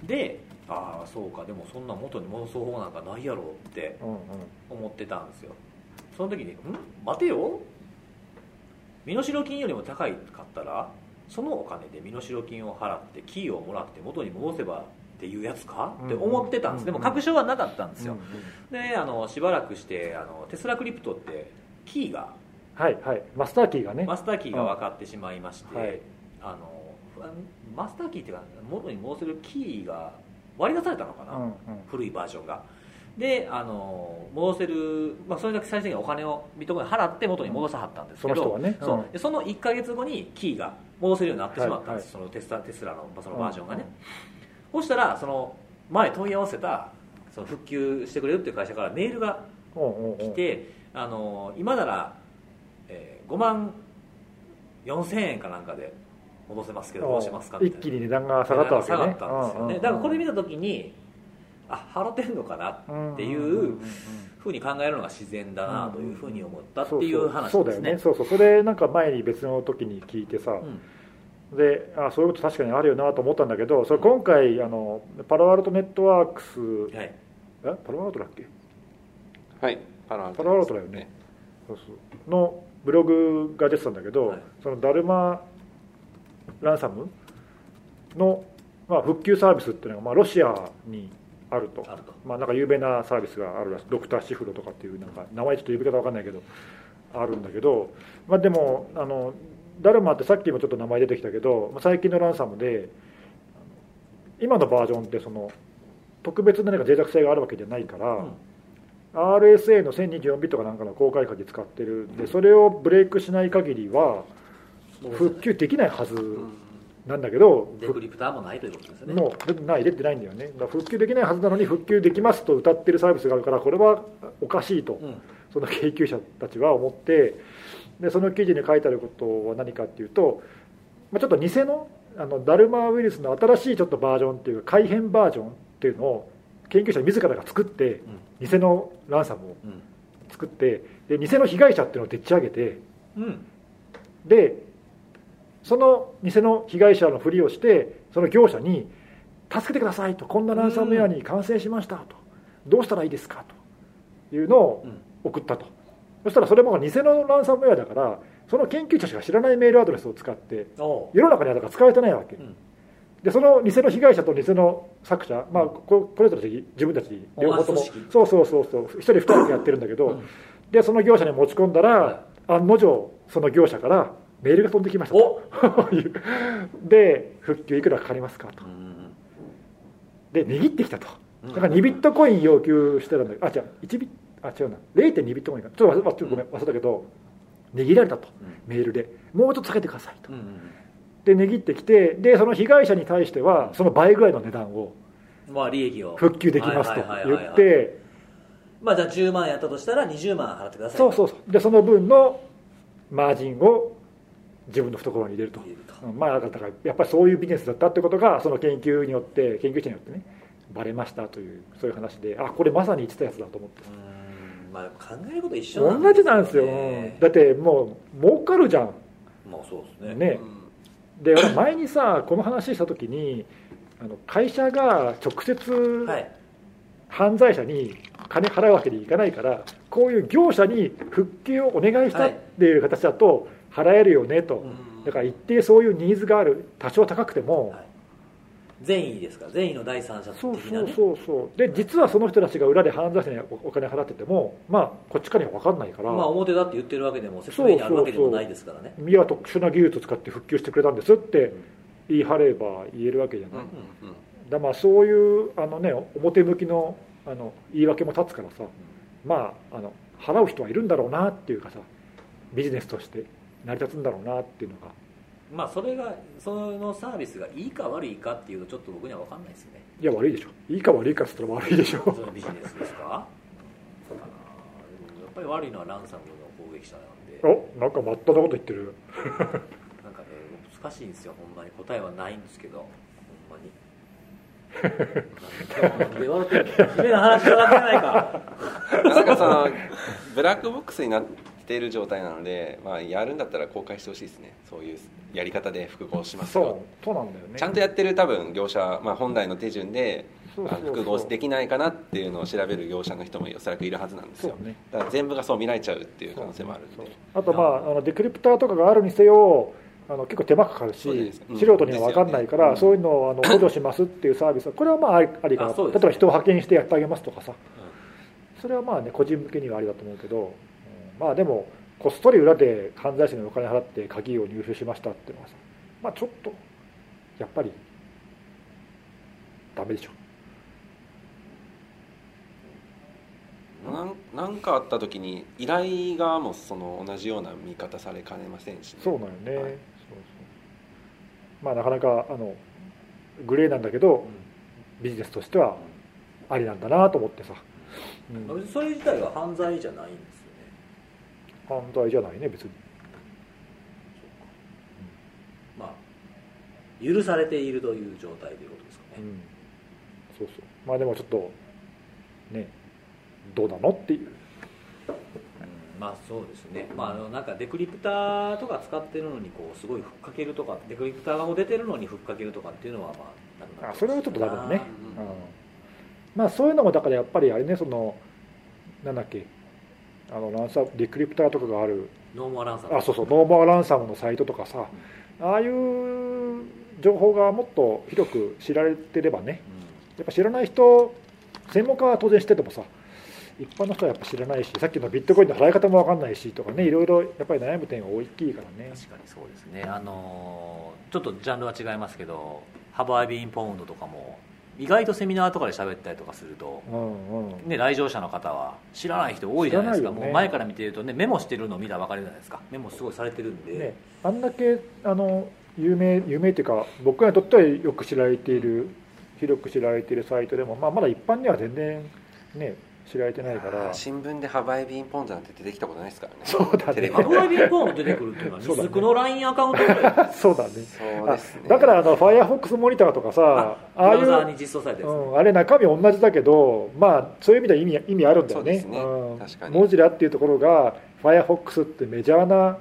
うん。でああそうか。でもそんな元に戻す方法なんかないやろってうんうん。思ってたんですよ。その時に「ん？待てよ？身代金よりも高いかったら？そのお金で身代金を払ってキーをもらって元に戻せばっていうやつか？って思ってたんです、うん。でも確証はなかったんですよ、うん。であのしばらくしてあのテスラクリプトってキーがはいはい。マスターキーがね。マスターキーが分かってしまいまして、はい。あのマスターキーっていうか元に戻せるキーが割り出されたのかな、うんうん。古いバージョンがであの戻せる、まあ、それだけ最終的にお金をビットコイン払って元に戻さはったんですけど、その人はねう。ん。そうでその1か月後にキーが戻せるようになってしまったんです、はいそのテスラテスラのそのバージョンがね、そしたらその前問い合わせたその復旧してくれるっていう会社からメールがうんうんうん。来て、あの今なら、えー5万4000円かなんかで戻せますけどどうしますかみたいな。一気に値段が下がったわけね。下がったんですよね、うんうんうん。だからこれ見た時にあ払ってんのかなっていうふうに考えるのが自然だなというふうに思ったっていう話そう。ですね。そうだよね。そうそう。それなんか前に別の時に聞いてさ、うん。であそういうこと確かにあるよなと思ったんだけどそれ今回あのパロアルトネットワークスはい。え？パロアルトだっけ？はい。パラアルトパロアルトだよね。そうそう。のブログが出てたんだけど、はい。そのダルマランサムの、まあ、復旧サービスっていうのが、まあ、ロシアにあると。まあ、なんか有名なサービスがあるらしい。ドクターシフロとかっていうなんか名前ちょっと呼び方わかんないけどあるんだけど、まあ、でもあのダルマってさっきもちょっと名前出てきたけどまあ最近のランサムで今のバージョンってその特別な何か脆弱性があるわけじゃないから、うん RSA の1024ビットかなんかの公開鍵使ってるんでそれをブレイクしない限りは復旧できないはずなんだけど、デクリプターもないということですよね。もうない出てないんだよね。復旧できないはずなのに復旧できますと歌ってるサービスがあるからこれはおかしいと、うん。その研究者たちは思ってでその記事に書いてあることは何かっていうと、まあ、ちょっと偽のあのダルマウイルスの新しいちょっとバージョンっていうか改変バージョンっていうのを研究者自らが作って偽のランサムをうん。作ってで偽の被害者っていうのをでっち上げてうん。でその偽の被害者のふりをしてその業者に「助けてください」と「こんなランサムウェアに感染しました」と「どうしたらいいですか?」というのをうん。送ったと。そしたらそれも偽のランサムウェアだからその研究者しか知らないメールアドレスを使って世の中にはだから使われてないわけ。うん。でその偽の被害者と偽の作者、まあ、ここれぞれ自分たち両方とも。そうそうそうそう。一人二人でやってるんだけど、うん。でその業者に持ち込んだら、案の定その業者からメールが飛んできました で復旧いくらかかりますかと。うんで値切ってきたと。うんだから2ビットコイン要求してたんだけどあ違う。1ビあ違うな。0.2ビットコインか。ちょっとちょっとごめん。忘れたけど値切られたと。メールで。もうちょっと下げてくださいと。で値切ってきてでその被害者に対してはその倍ぐらいの値段をうんまあ利益を。復旧できますと言ってまあじゃあ10万やったとしたら20万払ってくださいそうそうそう。でその分のマージンを自分の懐に入れると。まあだからやっぱりそういうビジネスだったってことがその研究によって研究者によってねバレましたというそういう話であこれまさに言ってたやつだと思って。うんまあ考えること一緒同じなんですよ、ね。うんだってもう儲かるじゃん。まあそうですね。ね。で俺前にさこの話した時にあの会社が直接はい。犯罪者に金払うわけにいかないからこういう業者に復旧をお願いしたっていう形だと払えるよねと、うん。だから一定そういうニーズがある。多少高くても、はい。善意ですか？ら善意の第三者的そうなね。そうそうそうで実はその人たちが裏で犯罪者におお金払っててもまあこっちからには分かんないから、まあ表だって言ってるわけでも説明にあるわけでもないですからね。宮は特殊な技術を使って復旧してくれたんですって言い張れば言えるわけじゃない、うんうんだまあそういうあの、ね、表向きのあの言い訳も立つからさ、まああの払う人はいるんだろうなっていうかさビジネスとして成り立つんだろうなっていうのが。まあそれがそのサービスがいいか悪いかっていうとちょっと僕には分かんないですよね。いや悪いでしょ。いいか悪いかっつったら悪いでしょ。そのビジネスですか？あーでもやっぱり悪いのはランサムの攻撃者なんで。おなんかまっとうなこと言ってる。なんかね難しいんですよ。ほんまに答えはないんですけど。ほんまに。で笑ってるの夢の話じゃなくないか。なんかそのブラックボックスになっている状態なので、まあ、やるんだったら公開してほしいですね。そういうやり方で複合しますそうよそうなんだよね。ちゃんとやってる多分業者、まあ、本来の手順で複合できないかなっていうのを調べる業者の人もおそらくいるはずなんですよ。ね。だから全部がそう見られちゃうっていう可能性もあるんで。あとまああのデクリプターとかがあるにせよあの結構手間かかるしそうん。素人には分かんないから、ですよね。そういうのをあの補助しますっていうサービス。はこれはまあありかなね。例えば人を派遣してやってあげますとかさ。それはまあね個人向けにはありだと思うけど、うんまあでもこっそり裏で犯罪者にお金払って鍵を入手しましたっていうのはさまあちょっとやっぱりダメでしょ。なんなんかあった時に依頼側もその同じような見方されかねませんしね、そうなんよね、はい。そうそう。まあなかなかあのグレーなんだけどビジネスとしてはありなんだなと思ってさ、うん。うんそれ自体は犯罪じゃないんで犯罪じゃないね別に。まあ許されているという状態ということですかね、うん、そうそう。まあでもちょっとねどうなのっていう。うん。まあそうですね、まあ、あのなんかデクリプターとか使ってるのにこうすごいふっかけるとかデクリプターが出てるのにふっかけるとかっていうのはまあなくなあそれはちょっとダメだね、うんうん。まあそういうのもだからやっぱりあれねそのなんだっけあの ransom decryptor とかがある。 No More Ransom あそうそう No More Ransom のサイトとかさ。ああいう情報がもっと広く知られてればね。やっぱ知らない人専門家は当然知っててもさ一般の人はやっぱ知らないしさっきのビットコインの払い方も分かんないしとかねいろいろやっぱり悩む点が大きいからね。確かにそうですね。あのーちょっとジャンルは違いますけどハバービーンポウンドとかも意外とセミナーとかで喋ったりとかすると、うんうん。ね、来場者の方は知らない人多いじゃないですか、ね。もう前から見てるとねメモしてるのを見たら分かるじゃないですか。メモすごいされてるんで、ね、あんだけあの有名有名っていうか僕らにとってはよく知られている広く知られているサイトでも、まあ、まだ一般には全然ね知られてないから。新聞でハバイビンポンズなんて出てきたことないですからね。そうだね。ハバービーンポウンド出てくるっていうのは そうだね。ニスクの LINE アカウントぐらいそうだね。そうですね。あだからあの Firefox モニターとかさああいうブラウザーに実装されたやつ、うん、あれ中身同じだけど、まあ、そういう意味では意味意味あるんだよね。そうですね。うん。確かに。モジラっていうところが Firefox ってメジャーな、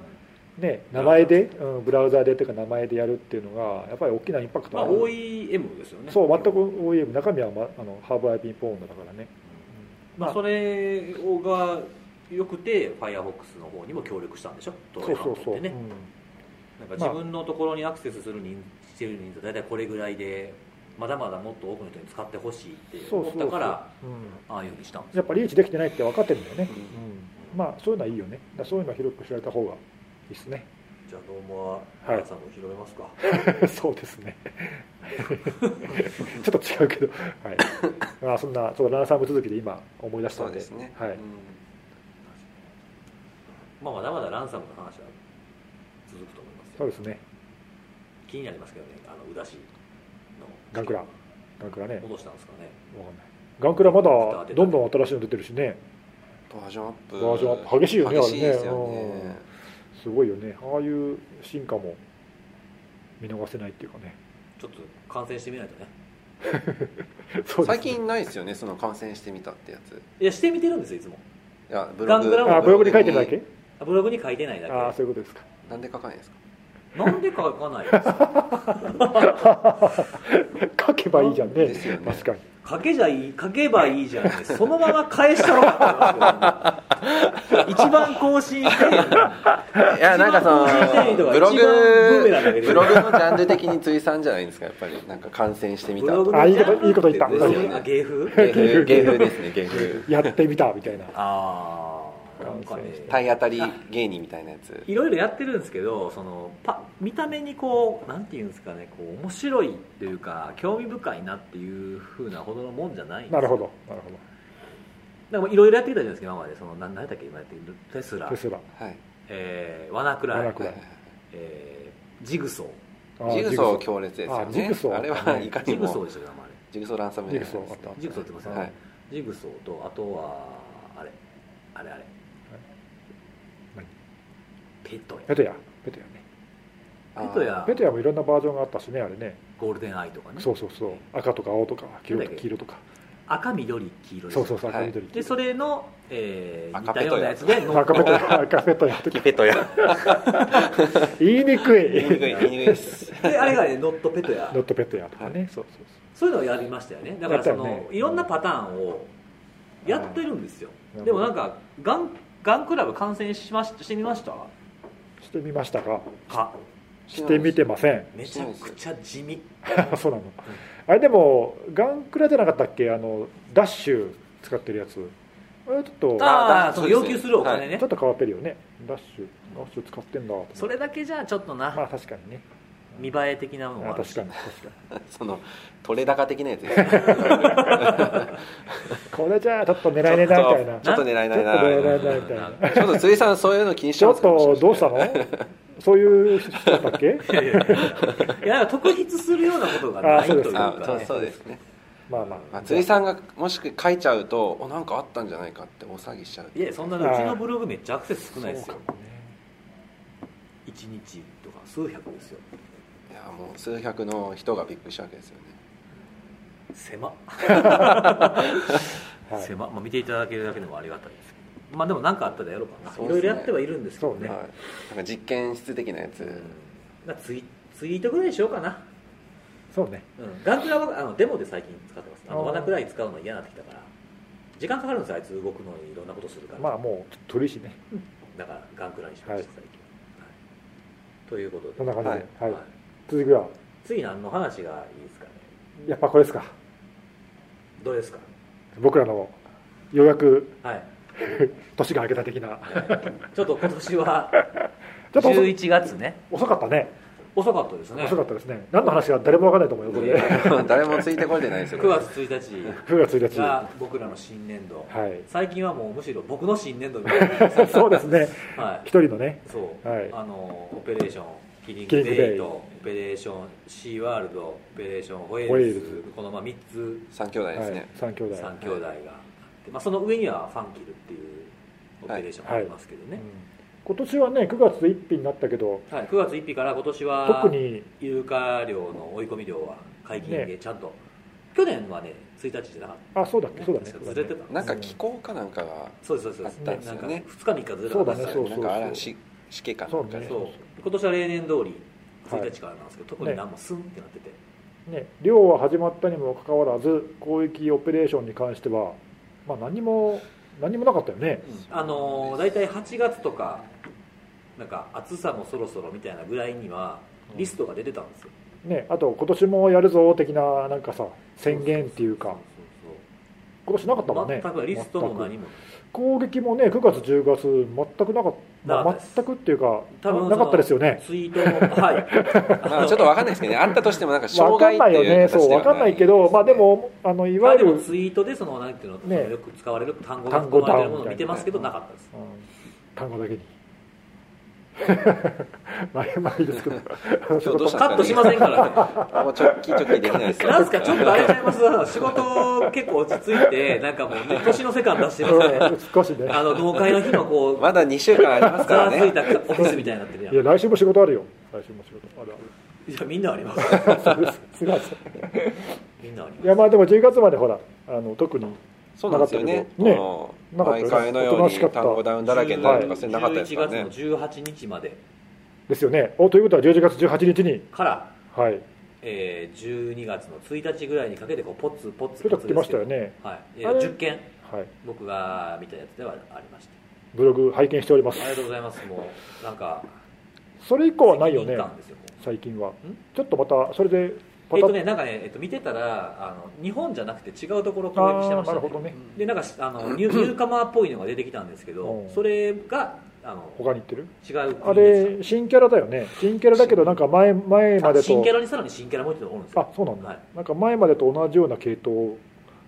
ね、名前で、うん、ブラウザーでというか名前でやるっていうのがやっぱり大きなインパクトまあ、ある OEM ですよね。そう全く OEM 中身は、ま、あのハーブアイピンポーンドだからね、まあ、それがよくて Firefox の方にも協力したんでしょ？トそライうそうそう、ハントってね。なんか自分のところにアクセスする人してる人数大体これぐらいでまだまだもっと多くの人に使ってほしいって思ったからああいうふうにしたんですやっぱリーチできてないって分かってるんだよね、ううん。まあそういうのはいいよね。そういうのは広く知られた方がいいですねじゃあどうもははい。原さんも広めますか、そうですね。ちょっと違うけど、はい。まあ、そんなちょっとランサム続きで今思い出したので。そうですね。はい。うん。まあ、まだまだランサムの話は続くと思いますよ。そうですね。気になりますけどねあの宇田市の。ガンクラ。ガンクラね。戻したんですかね。わかんない。ガンクラまだどんどん新しいの出てるしね。バージョンアップ。バージョンアップ。激しいよね激しいですよあれね。ねすごいよね。ああいう進化も見逃せないっていうかね。ちょっと観戦してみないとね。ね。最近ないですよねその観戦してみたってやつ。いやしてみてるんですよいつも。いやブガングブログ。に書いてるだけ？あブログに書いてないだけ。ああそういうことですか。なんで書かないんですか？なんで書かないんですか？書けばいいじゃんね。ですよね。確かに書けじゃいい書けばいいじゃんそのまま返したろかって思いますけどね一番更新していやなんかそのブログブログのジャンル的に追賛じゃないですかやっぱり。なんか観戦してみた。あいいこと言った。ねね。芸風芸風？芸風ですね芸風。やってみたみたいな。ああなんかね。体当たり芸人みたいなやつ。いろいろやってるんですけどそのパ見た目にこうなんていうんですかねこう面白いっていうか興味深いなっていうふうなほどのもんじゃないんですよ。なるほど。なるほだからいろいろやってきたじゃないですか今まで。その何何だっけ今やってる？ Tesla。ど Tesla。はい。えー、 WannaCry。WannaCry。えー Jigsaw。あ Jigsaw強烈ですよあね Jigsaw。あれはいかにもJigsawでしたよ名前 Jigsawランサムウェアです Jigsawあった。 Jigsawって言ってますよね、はい。 Jigsawとあとはあれ。あれあれ。何 Petya。Petya。Petyaね。 Petya。ペトヤもいろんなバージョンがあったしねあれね。 GoldenEye とかね。そうそうそう。赤とか青とか黄色とか黄色とか。赤緑黄色です。そうそうそうはい。赤緑でそれの、えー、似たようなやつでノ赤ペトヤ。赤ペトヤ。とかキペトヤ。言いにくい言いにくい。言いにくい。ですであれがねノットペトヤ。ノットペトヤとかね。そうそうそう。いうのをやりましたよね。だからその、ね。いろんなパターンをやってるんですよ、うん。でもなんかガンガンクラブ観戦しまししてみました？そうしてみましたか？か。してみてません。めちゃくちゃ地味。そうなの。あれでもガンクラじゃなかったっけ？あのダッシュ使ってるやつ。あれちょっとああだそう要求するお金ね、ちょっと変わってるよね。ダッシュダッシュ使ってんだと思って。それだけじゃちょっとな、まあ確かにね見栄え的なのもあるし。あ確かに確か その取れ高的なやつ。これじゃあちょっと狙えねえなみたいな。ちょっと狙えないな。ちょっと狙えないなみたいな。ちょっと辻さんそういうの気にしちょってますかとどうしたの？そういう人だったっけ？いや特筆するようなことがないというか、ね、あそうそうですね、まあまあ、まあ、辻さんがもし書いちゃうとおなんかあったんじゃないかって大騒ぎしちゃう。いやそんなのうちのブログめっちゃアクセス少ないですよ。そうか。もね1日とか数百ですよ。いやもう数百の人がびっくりしたわけですよね。狭っ。はい。狭っ、まあ、見ていただけるだけでもありがたいです。けどまあでも何かあったらやろうかな。ね。いろいろやってはいるんですけどね。はい、なんか実験室的なやつ、うん。ツイツイートぐらいにしようかな、そうね。うん、ガンクラはあのデモで最近使ってます。あのあー。ワナクライ使うの嫌になってきたから。時間かかるんですよあいつ。動くのにいろんなことするから、まあもう取るしね。だからガンクラにしました、はい。最近、はい。ということで。そんな感じで。はい続きは？次何の話がいいですかね？やっぱこれですか。どうですか？僕らのようやくはい。年が明けた的な。ちょっと今年は ちょっと遅11月ね。遅かったね。遅かったですね。遅かったですね。何の話か誰も分かんないと思うよこれで誰もついてこれてないですよ。9月1日9月1日。が僕らの新年度、はい。最近はもうむしろ僕の新年度みたいな。そうですね。はい。一人のね。そう、はい。あの Operation Killing Bay とオペレーションシーワールド Operation Whales このまあ3つ。3兄弟ですね、はい、3兄弟。3兄弟があって、まあ、その上にはファンキルっていうオペレーションがありますけどね、うん。今年はね9月1日になったけどはい9月1日から今年は特にイルカ漁の追い込み漁は解禁でね。ちゃんと、去年はね1日じゃなかった。あそうだっけ？そうだね。ずれてた。なんか気候かなんかがそうですそうですあったんですよね。なんか2日3日ずれた。そうだねそう。なんか嵐しけかなんか。でそうね。そう。今年は例年通り1日からなんですけど、特に何もスンってなってて、ね。漁は始まったにもかかわらず攻撃オペレーションに関してはまあ何も何もなかったよね。あのー大体8月とかなんか暑さもそろそろみたいなぐらいにはリストが出てたんですよ、ね。あと今年もやるぞ的ななんかさ宣言っていうか。今年なかったもんね。全くリストも何も攻撃もね9月10月全くなかった、全くっていうか多分なかったですよね。ツイートもはい。ま あ、ちょっとわかんないですけどね。あったとしてもなんか障 わかんないよ害っていうね。そうわかんないけどまあでもあのいまあでもわゆる、ツイートでそのなんていうの、ね。よく使われる単語が単語含まれてるもの単語を見てますけどなかったです。うん。単語だけにまあまあいいですけど。今日どうしたカットしませんからね。もうチョッキチョッキできないですなんすか？ちょっとあれちゃいます。仕事結構落ち着いてなんかもう年の世間出してますねうん 少しね。あの農会の日のこうまだ2週間ありますざからね。わついたオフィスみたいになってるやん。いや来週も仕事あるよ。来週も仕事あるあいやみんなあります。るそうですすいません。みんなありいやまあでも10月までほらあの特にそうなんですよね。ね。こなかったよの毎回のようにおとなしかった単語ダウンだらけになるとかそうい。うのなかったですから11ね月の18日まで。ですよね。おということは11月18日に。から、はい。えー、12月の1日ぐらいにかけてこうポツポツポツそれと来ましたよね。はい、えあれ？ー、10件はい。僕が見たやつではありましたブログ拝見しております。ありがとうございます。もうなんかそれ以降はないよね。最近は。ちょっとまたそれでパえっとねなんかね、えっと、見てたらあの日本じゃなくて違うところを攻撃してあました。ねあなるほどね。でなんかあのニュ ニューカマーっぽいのが出てきたんですけどうん。それがあの他に行ってる？違うあれ新キャラだよね。新キャラだけどなんか前前たまでと。あ新キャラにさらに新キャラもう一人おるんですよ。あそうなんだ、はい。なんか前までと同じような系統。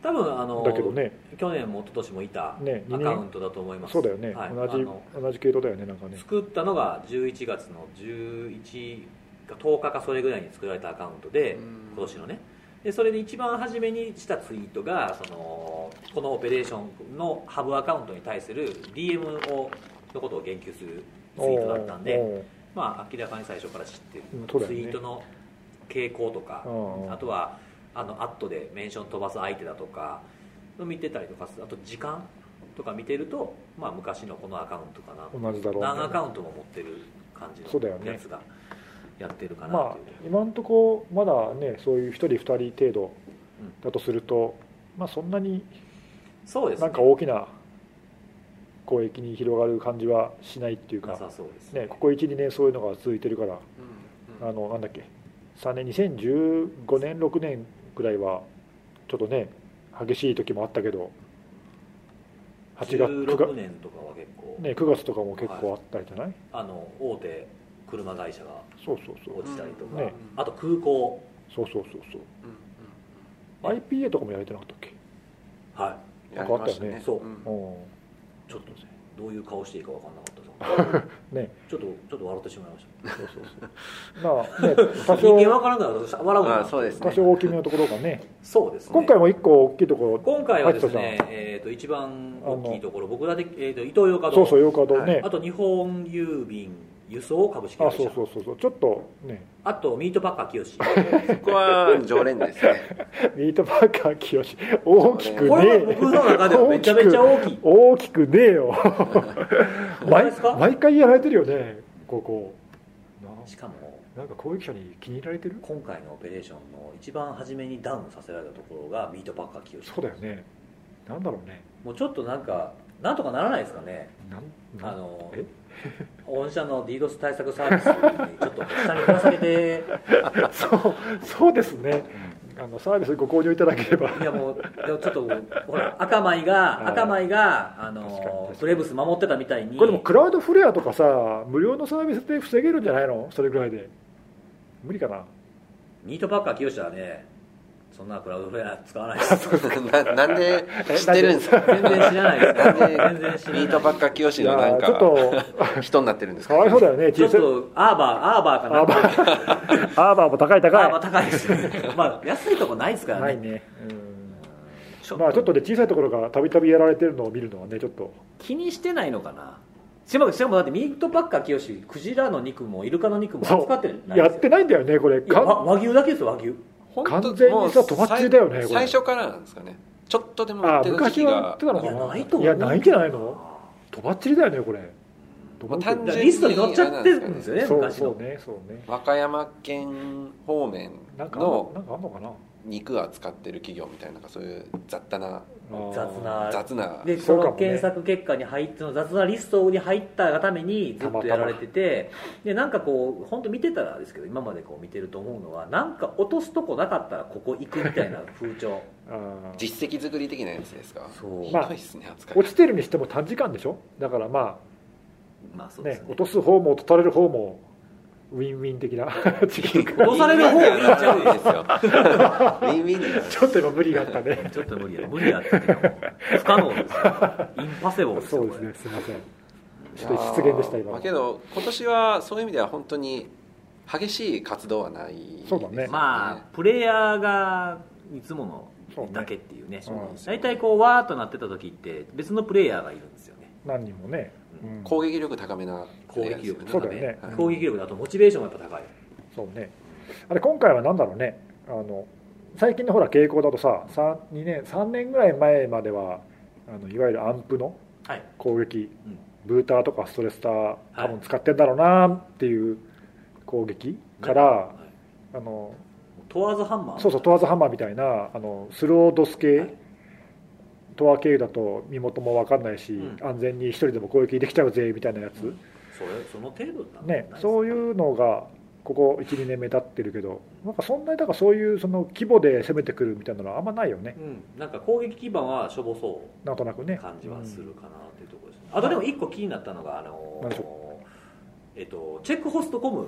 多分あのだけどね。去年も一昨年もいたねアカウントだと思います、そうだよね、はい。同じ同じ系統だよねなんかね。作ったのが11月の11か10日かそれぐらいに作られたアカウントでうん。今年のね。でそれで一番初めにしたツイートがそのこのオペレーションのハブアカウントに対する DM をのことを言及するツイートだったんで、まあ、明らかに最初から知ってる、ツイートの傾向とか、うん。あとはあのアットでメンション飛ばす相手だとか見てたりとかあと時間とか見てると、まあ、昔のこのアカウントかな。同じだろうね。何アカウントも持ってる感じそうだよね。のやつがやってるかなまあ今のところまだねそういう1人2人程度うん。だとすると、まあそんなになんか大きな攻撃に広がる感じはしないっていうかなさそうですね。ここ12年そういうのが続いてるからうんあのなんだっけ3年2015年6年ぐらいはちょっとね激しい時もあったけど8月9 16月,、年とかは結構、ね、9月とかも結構あったりじゃない、あの大手車会社がそうそうそう。落ちたりとか、ね。あと空港。そうそうそうそう。うん IPA とかもやれてなかったっけ？はうんやりましたね。そう。うん。うんいちょっとねどういう顔していいか分かんなかった ね。ちょっとちょっと笑ってしまいました。そうそうそう。まあね 多少。人間分からんから私笑うまなあそうですね。多少大きめのところがね。そうですね。今回も1個大きいところ。今回はですねえー、と一番大きいところ。僕らで、えー、とイトーヨーカドー。ゃんそうそうヨーカドーね、あと日本郵便輸送株式あ会社。そうそうそうそう。ちょっとね。あとミートパッカー清そ こは常連ですね。ミートパーカー清大きくこれはね僕の中ではめちゃめちゃ大きい。大きくねえよ。毎毎回やられてるよね。ここ。なしかもなんか攻撃者に気に入られてる？今回のオペレーションの一番初めにダウンさせられたところがミートパッカー清そうだよね。なんだろうね。もうちょっとなんかなんとかならないですかね。あのえ？御社の DDoS 対策サービスにちょっと下にぶら下げて。そうそうですね。あのサービスご購入いただければ。いやもうちょっとほら赤米がはい。赤米があのブレーブス守ってたみたいに。これでもクラウドフレアとかさ無料のサービスで防げるんじゃないの？それぐらいで。無理かな？ミートパッカー清はねそんなクラウドフレア使わないです。ななんで知ってるんですか？全然知らない。ですなんで全然知らない。ミートばっか清いのなんやちょっかと人になってるんですか？かわいそうだよねちょっとアーバーアーバーかな。アーバーアーバーも高い高い。アーバー高いですよね。まあ安いとこないですからね。ないね、ちょうん、まあちょっと。ね小さいところがたびたびやられてるのを見るのはねちょっと。気にしてないのかな？しかもしかもだってミートパッカー清クジラの肉もイルカの肉も扱ってないやってないんだよねこれ。和牛だけですよ和牛完全にさもうとばっちりだよねこれ。最初からなんですかね。ちょっとでも売あってる時期昔はやっがいやな。ないと思う。いやないんじゃないの？とばっちりだよねこれ。単純リストに載っちゃってるんですよねそう昔の。そうねそうね。和歌山県方面なんかあんののなんかあんのかな？肉扱ってる企業みたいななんかそういう雑多な雑な。雑な。でそうの検索結果に入ってその雑なリストに入ったがためにずっとやられててでなんかこう本当見てたらですけど今までこう見てると思うのはなんか落とすとこなかったらここ行くみたいな風潮。実績作り的なやつですか？そう。ひどいっすね扱い。落ちてるにしても短時間でしょ？だからまあまあそうですね。ね落とす方も落とされる方もウィンウィン的な。チキン落とされる方がいいんちゃうですよ。ウィンウィンでちょっと今無理があったね。ちょっと無理や。無理やって言っても不可能ですよ。インパセボルですよそうですね。すいません。ちょっと失言でした今。のまあけど今年はそういう意味では本当に激しい活動はないそうだね。まあプレイヤーがいつものだけっていうね。大体こうわーっとなってた時って別のプレイヤーがいるんですよね。何人もね、うん。攻撃力高めな攻撃力高め、そうだよね。はい。攻撃力だとモチベーションがやっぱ高い。そうね。あれ今回は何だろうね。あの最近のほら傾向だとさ 3, 2年3年ぐらい前まではあのいわゆるアンプのはい。攻撃、うん。ブーターとかストレスター多分使ってんだろうなっていう攻撃から、はい。あのトワーズハンマー？そうそうトワーズハンマーみたいなあのスロードス系、はい。トア経由だと身元も分かんないし、うん。安全に一人でも攻撃できちゃうぜみたいなやつ、それその程度なんね、そういううのがここ12年目経ってるけどなんかそんなにだからそういうその規模で攻めてくるみたいなのはあんまないよね。うん、なんか攻撃基盤はしょぼそなんとなくね。う感じはするかなっていうところです、あとでも一個気になったのがあのえっと、チェックホストコム。うん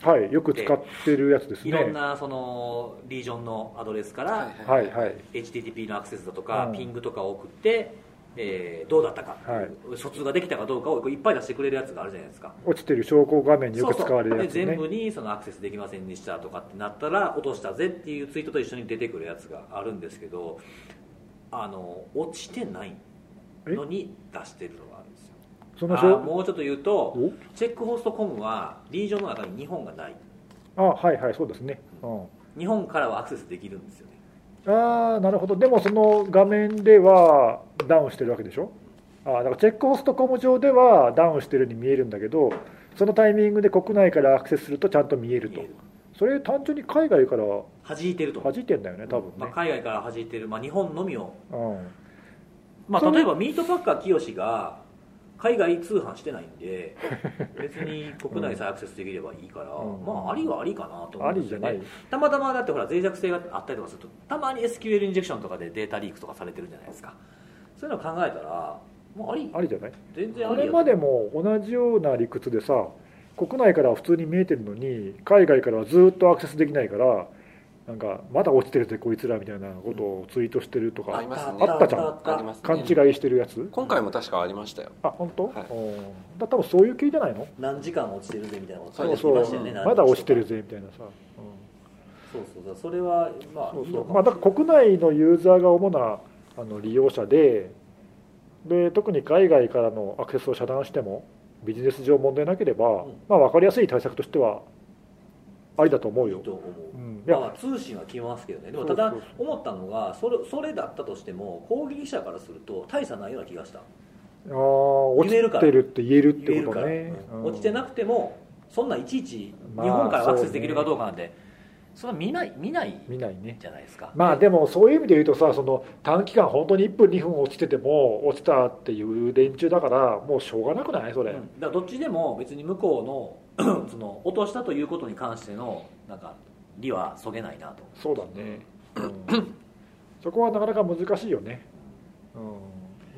はいよく使ってるやつですね。いろんなそのリージョンのアドレスからはいはい。HTTP のアクセスだとか、うん。ピングとかを送って、えーどうだったか、はい。疎通ができたかどうかをこういっぱい出してくれるやつがあるじゃないですか。落ちてる証拠画面によく使われるやつね。そうそうで全部にそのアクセスできませんでしたとかってなったら落としたぜっていうツイートと一緒に出てくるやつがあるんですけどあの落ちてないのに出してるのがあるんですよ。あその証もうちょっと言うとお？チェックホストコムはリージョンの中に日本がない。あはいはいそうですね、うん。日本からはアクセスできるんですよねああなるほど。でもその画面ではダウンしてるわけでしょ？あーだからチェックホストコム上ではダウンしてるように見えるんだけどそのタイミングで国内からアクセスするとちゃんと見えると。それ単純に海外から弾いてると。弾いてんだよね多分まあ、ね、海外から弾いてる、まあ、日本のみを、うん。まあ、例えばミートパッカー清が海外通販してないんで 別に国内さえアクセスできればいいから、うん。まあありはありかなと思うんですよね。たまたまだってほら脆弱性があったりとかするとたまに SQL インジェクションとかでデータリークとかされてるじゃないですか。そういうのを考えたらもうあり。ありじゃない？全然ありれまでも同じような理屈でさ国内からは普通に見えてるのに海外からはずっとアクセスできないからなんかまだ落ちてるぜこいつらみたいなことをツイートしてるとか、あったじゃん。勘違いしてるやつ？今回も確かありましたよ。あ本当、はい。うんだ多分そういう系じゃないの？何時間落ちてるぜみたいなことそうそう。まだ落ちてるぜみたいなさ、そうそうそう。それはまあそうそう。まあだから国内のユーザーが主なあの利用者でで特に海外からのアクセスを遮断してもビジネス上問題なければ、ん。まあ、分かりやすい対策としてはありだと思うよ。と思う、うん。まあ、通信は来ますけどね。でもただ思ったのがそれそれだったとしても攻撃者からすると大差ないような気がした。あー落ちてるって言えるって言えるから、ことね、うん。落ちてなくてもそんないちいち日まあ本からアクセスできるかどうかなんて、そんな見ない見ない見ないね。じゃないですか。まあでもそういう意味で言うとさその短期間本当に1分2分落ちてても落ちたっていう連中だからもうしょうがなくない？それ、うん。だどっちでも別に向こうの その落としたということに関してのなんか利はそげないなと。そうだね、うん。そこはなかなか難しいよね、うん、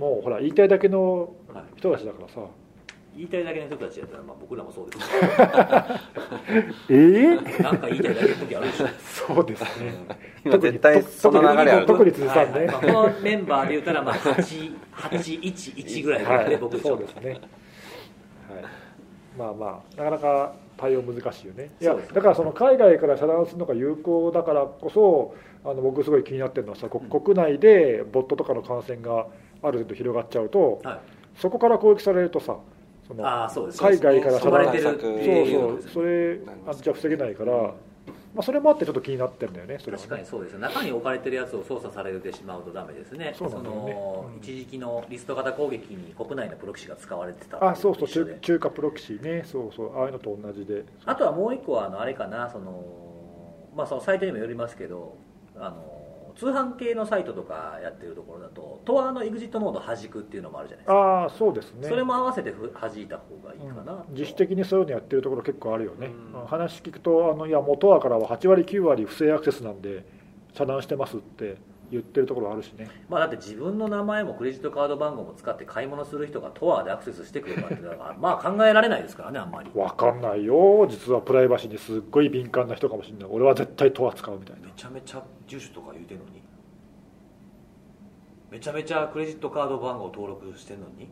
もうほら言いたいだけのはい。人たちだからさ言いたいだけの人たちやったら、まあ、僕らもそうです。ええなんか言いたいだけの時あるでしょ。そうですね。今絶対その流れある特に辻さんね、はい。まあ、このメンバーで言ったらまあ811ぐらいで、はい、僕そうですね、はい、まあまあなかなか対応難しいよね。いやね。だからその海外から遮断するのが有効だからこそあの僕すごい気になってるのはさ、こ国内でボットとかの感染がある程度広がっちゃうとはい。そこから攻撃されるとさそのああそうです海外から遮断染まれてるそうそうっていうそうそれあじゃ防げないから、まあ、それもあってちょっと気になってるんだよねそれはね。確かにそうです中に置かれてるやつを操作されてしまうとダメですね。ね。のうん。一時期のリスト型攻撃に国内のプロキシが使われてたあそうそう中中華プロキシね。そうそうああいうのと同じで。あとはもう一個はあのあれかなその、まあ、そのサイトにもよりますけどあの通販系のサイトとかやってるところだとトアのエグジットモード弾くっていうのもあるじゃないですか。ああそうですね。それも合わせてふ弾いた方がいいかな、うん。自主的にそういうのやってるところ結構あるよね、うん。話聞くとあのいや元はからは8割9割不正アクセスなんで遮断してますって言ってるところあるしね。まあ、だって自分の名前もクレジットカード番号も使って買い物する人がトアでアクセスしてくるなんていうのはまあ考えられないですからねあんまり。分かんないよ実はプライバシーにすっごい敏感な人かもしれない。俺は絶対トア使うみたいな。めちゃめちゃ住所とか言うてんのに。めちゃめちゃクレジットカード番号登録してんのに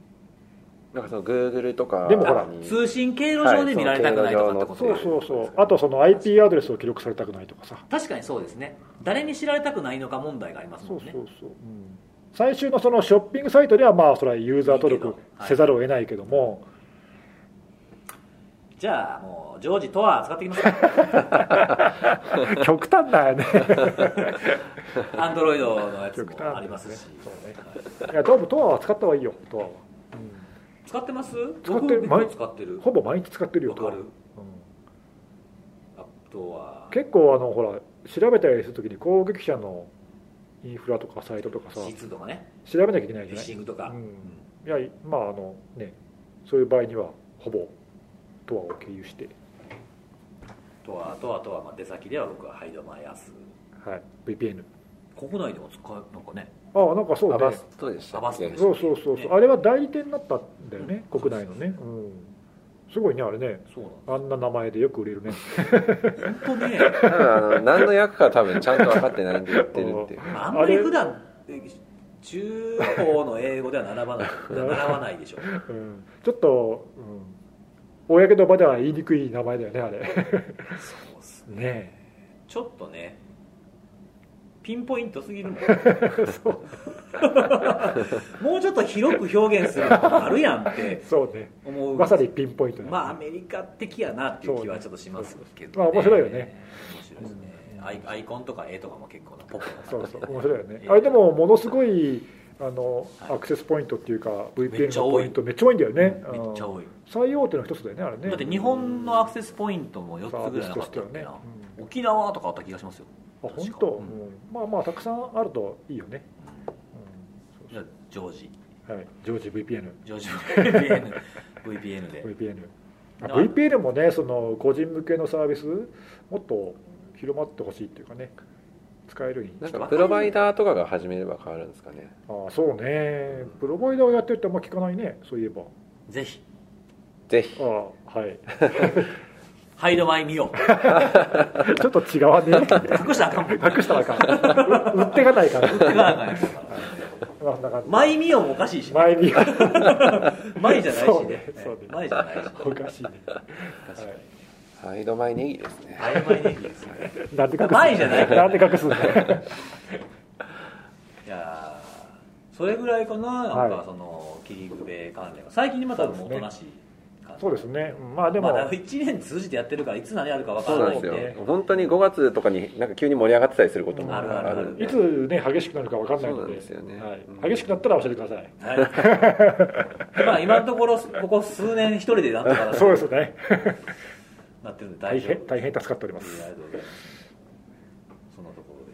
なんかその Google とかでもほらに。通信経路上で見られたくないとかってことそうそうそう。あとその IP アドレスを記録されたくないとかさ。確かにそうですね。誰に知られたくないのか問題がありますそもね。うんそうそう、うん最終のそのショッピングサイトではまあそれはユーザー登録せざるを得ないけども、じゃあもう常時トア使ってきますか。極端だよね。アンドロイドのやつ極端もありますし、そうね。いやトトアは使った方がいいよトアは、使ってます？使ってる僕めっちゃ使ってる。ほぼ毎日使ってるよ。わかる？うん。あとは？結構あのほら調べたりするときに攻撃者のインフラとかサイトとかさ質とかね。調べなきゃいけないフィッじゃない？シングとか、うん。いやまああのねそういう場合にはほぼトアを経由して、とはとはとはまあ出先では僕はハイドマイアス。はい。VPN 国内でも使うなんかねああなんかそうね。アバストでしたアバストですそうそうそうそう。あれは代理店になったんだよね国内のね、うん、すごいねあれね。そうなんあんな名前でよく売れるね。本当ね。多分あの何の役か多分ちゃんと分かってないんで言ってるっていう。あんまり普段中高の英語では習わない。習わないでしょ。うん、ちょっと、うん、公の場では言いにくい名前だよねあれ。そうっすね。ねちょっとねピンポイントすぎるもん。えそう。もうちょっと広く表現するのあるやんってそうね。思う。まさにピンポイントだまあアメリカ的やなっていう気はちょっとしますけど、まあ面白いよね。面白いですね。アイアイコンとか絵とかも結構なポップな。そうそう面白いよね。え えあれでもものすごいあのはい。アクセスポイントっていうか VPN のポイントめっちゃ多いんだよね。めっちゃうん多い最大手の一つだよねあれね。だって日本のアクセスポイントも4つぐらいなかったっけな、サービスとしてはね沖縄とかあった気がしますよあ本当、うん。うん。まあまあたくさんあるといいよね、じゃあジョージ。うんはい、常時 VPN ジョージ VPN, VPN で。VPN VPN もねその個人向けのサービスもっと広まってほしいっていうかね。使えるようになんかプロバイダーとかが始めれば変わるんですかね。ああそうね。プロバイダーをやってるってあんま聞かないね。そういえば。ぜひ。ぜひ。ああはい ハイドマイ見よう。ちょっと違わね隠したらあかん。もん隠したらあかん。売ってがないから。売ってかなあかんやんまあそんな感じ。マイミオもおかしいし、ね、前にマイじゃないしそうねねそうね。マイじゃないしおかしいね、ハイドマイネギですね。ハイマイネギですね。はい、なんで隠す前じゃないなんで隠すんだよいやーそれぐらいかな。なんはい。かそのキリグベ関連が。最近にまたおとなし。いそうですね。うんまあでも、まあ、1年通じてやってるからいつ何やるか分かそうらなんいんなですよ。で本当に5月とかになんか急に盛り上がってたりすることもあるあるある。いつね激しくなるか分かんないので。ですよね。はい。うん。激しくなったら教えてください。はい。まあ今のところここ数年一人でなんとかそうですね。なってるんで大変大変助かっておりまいす。やありがとうございます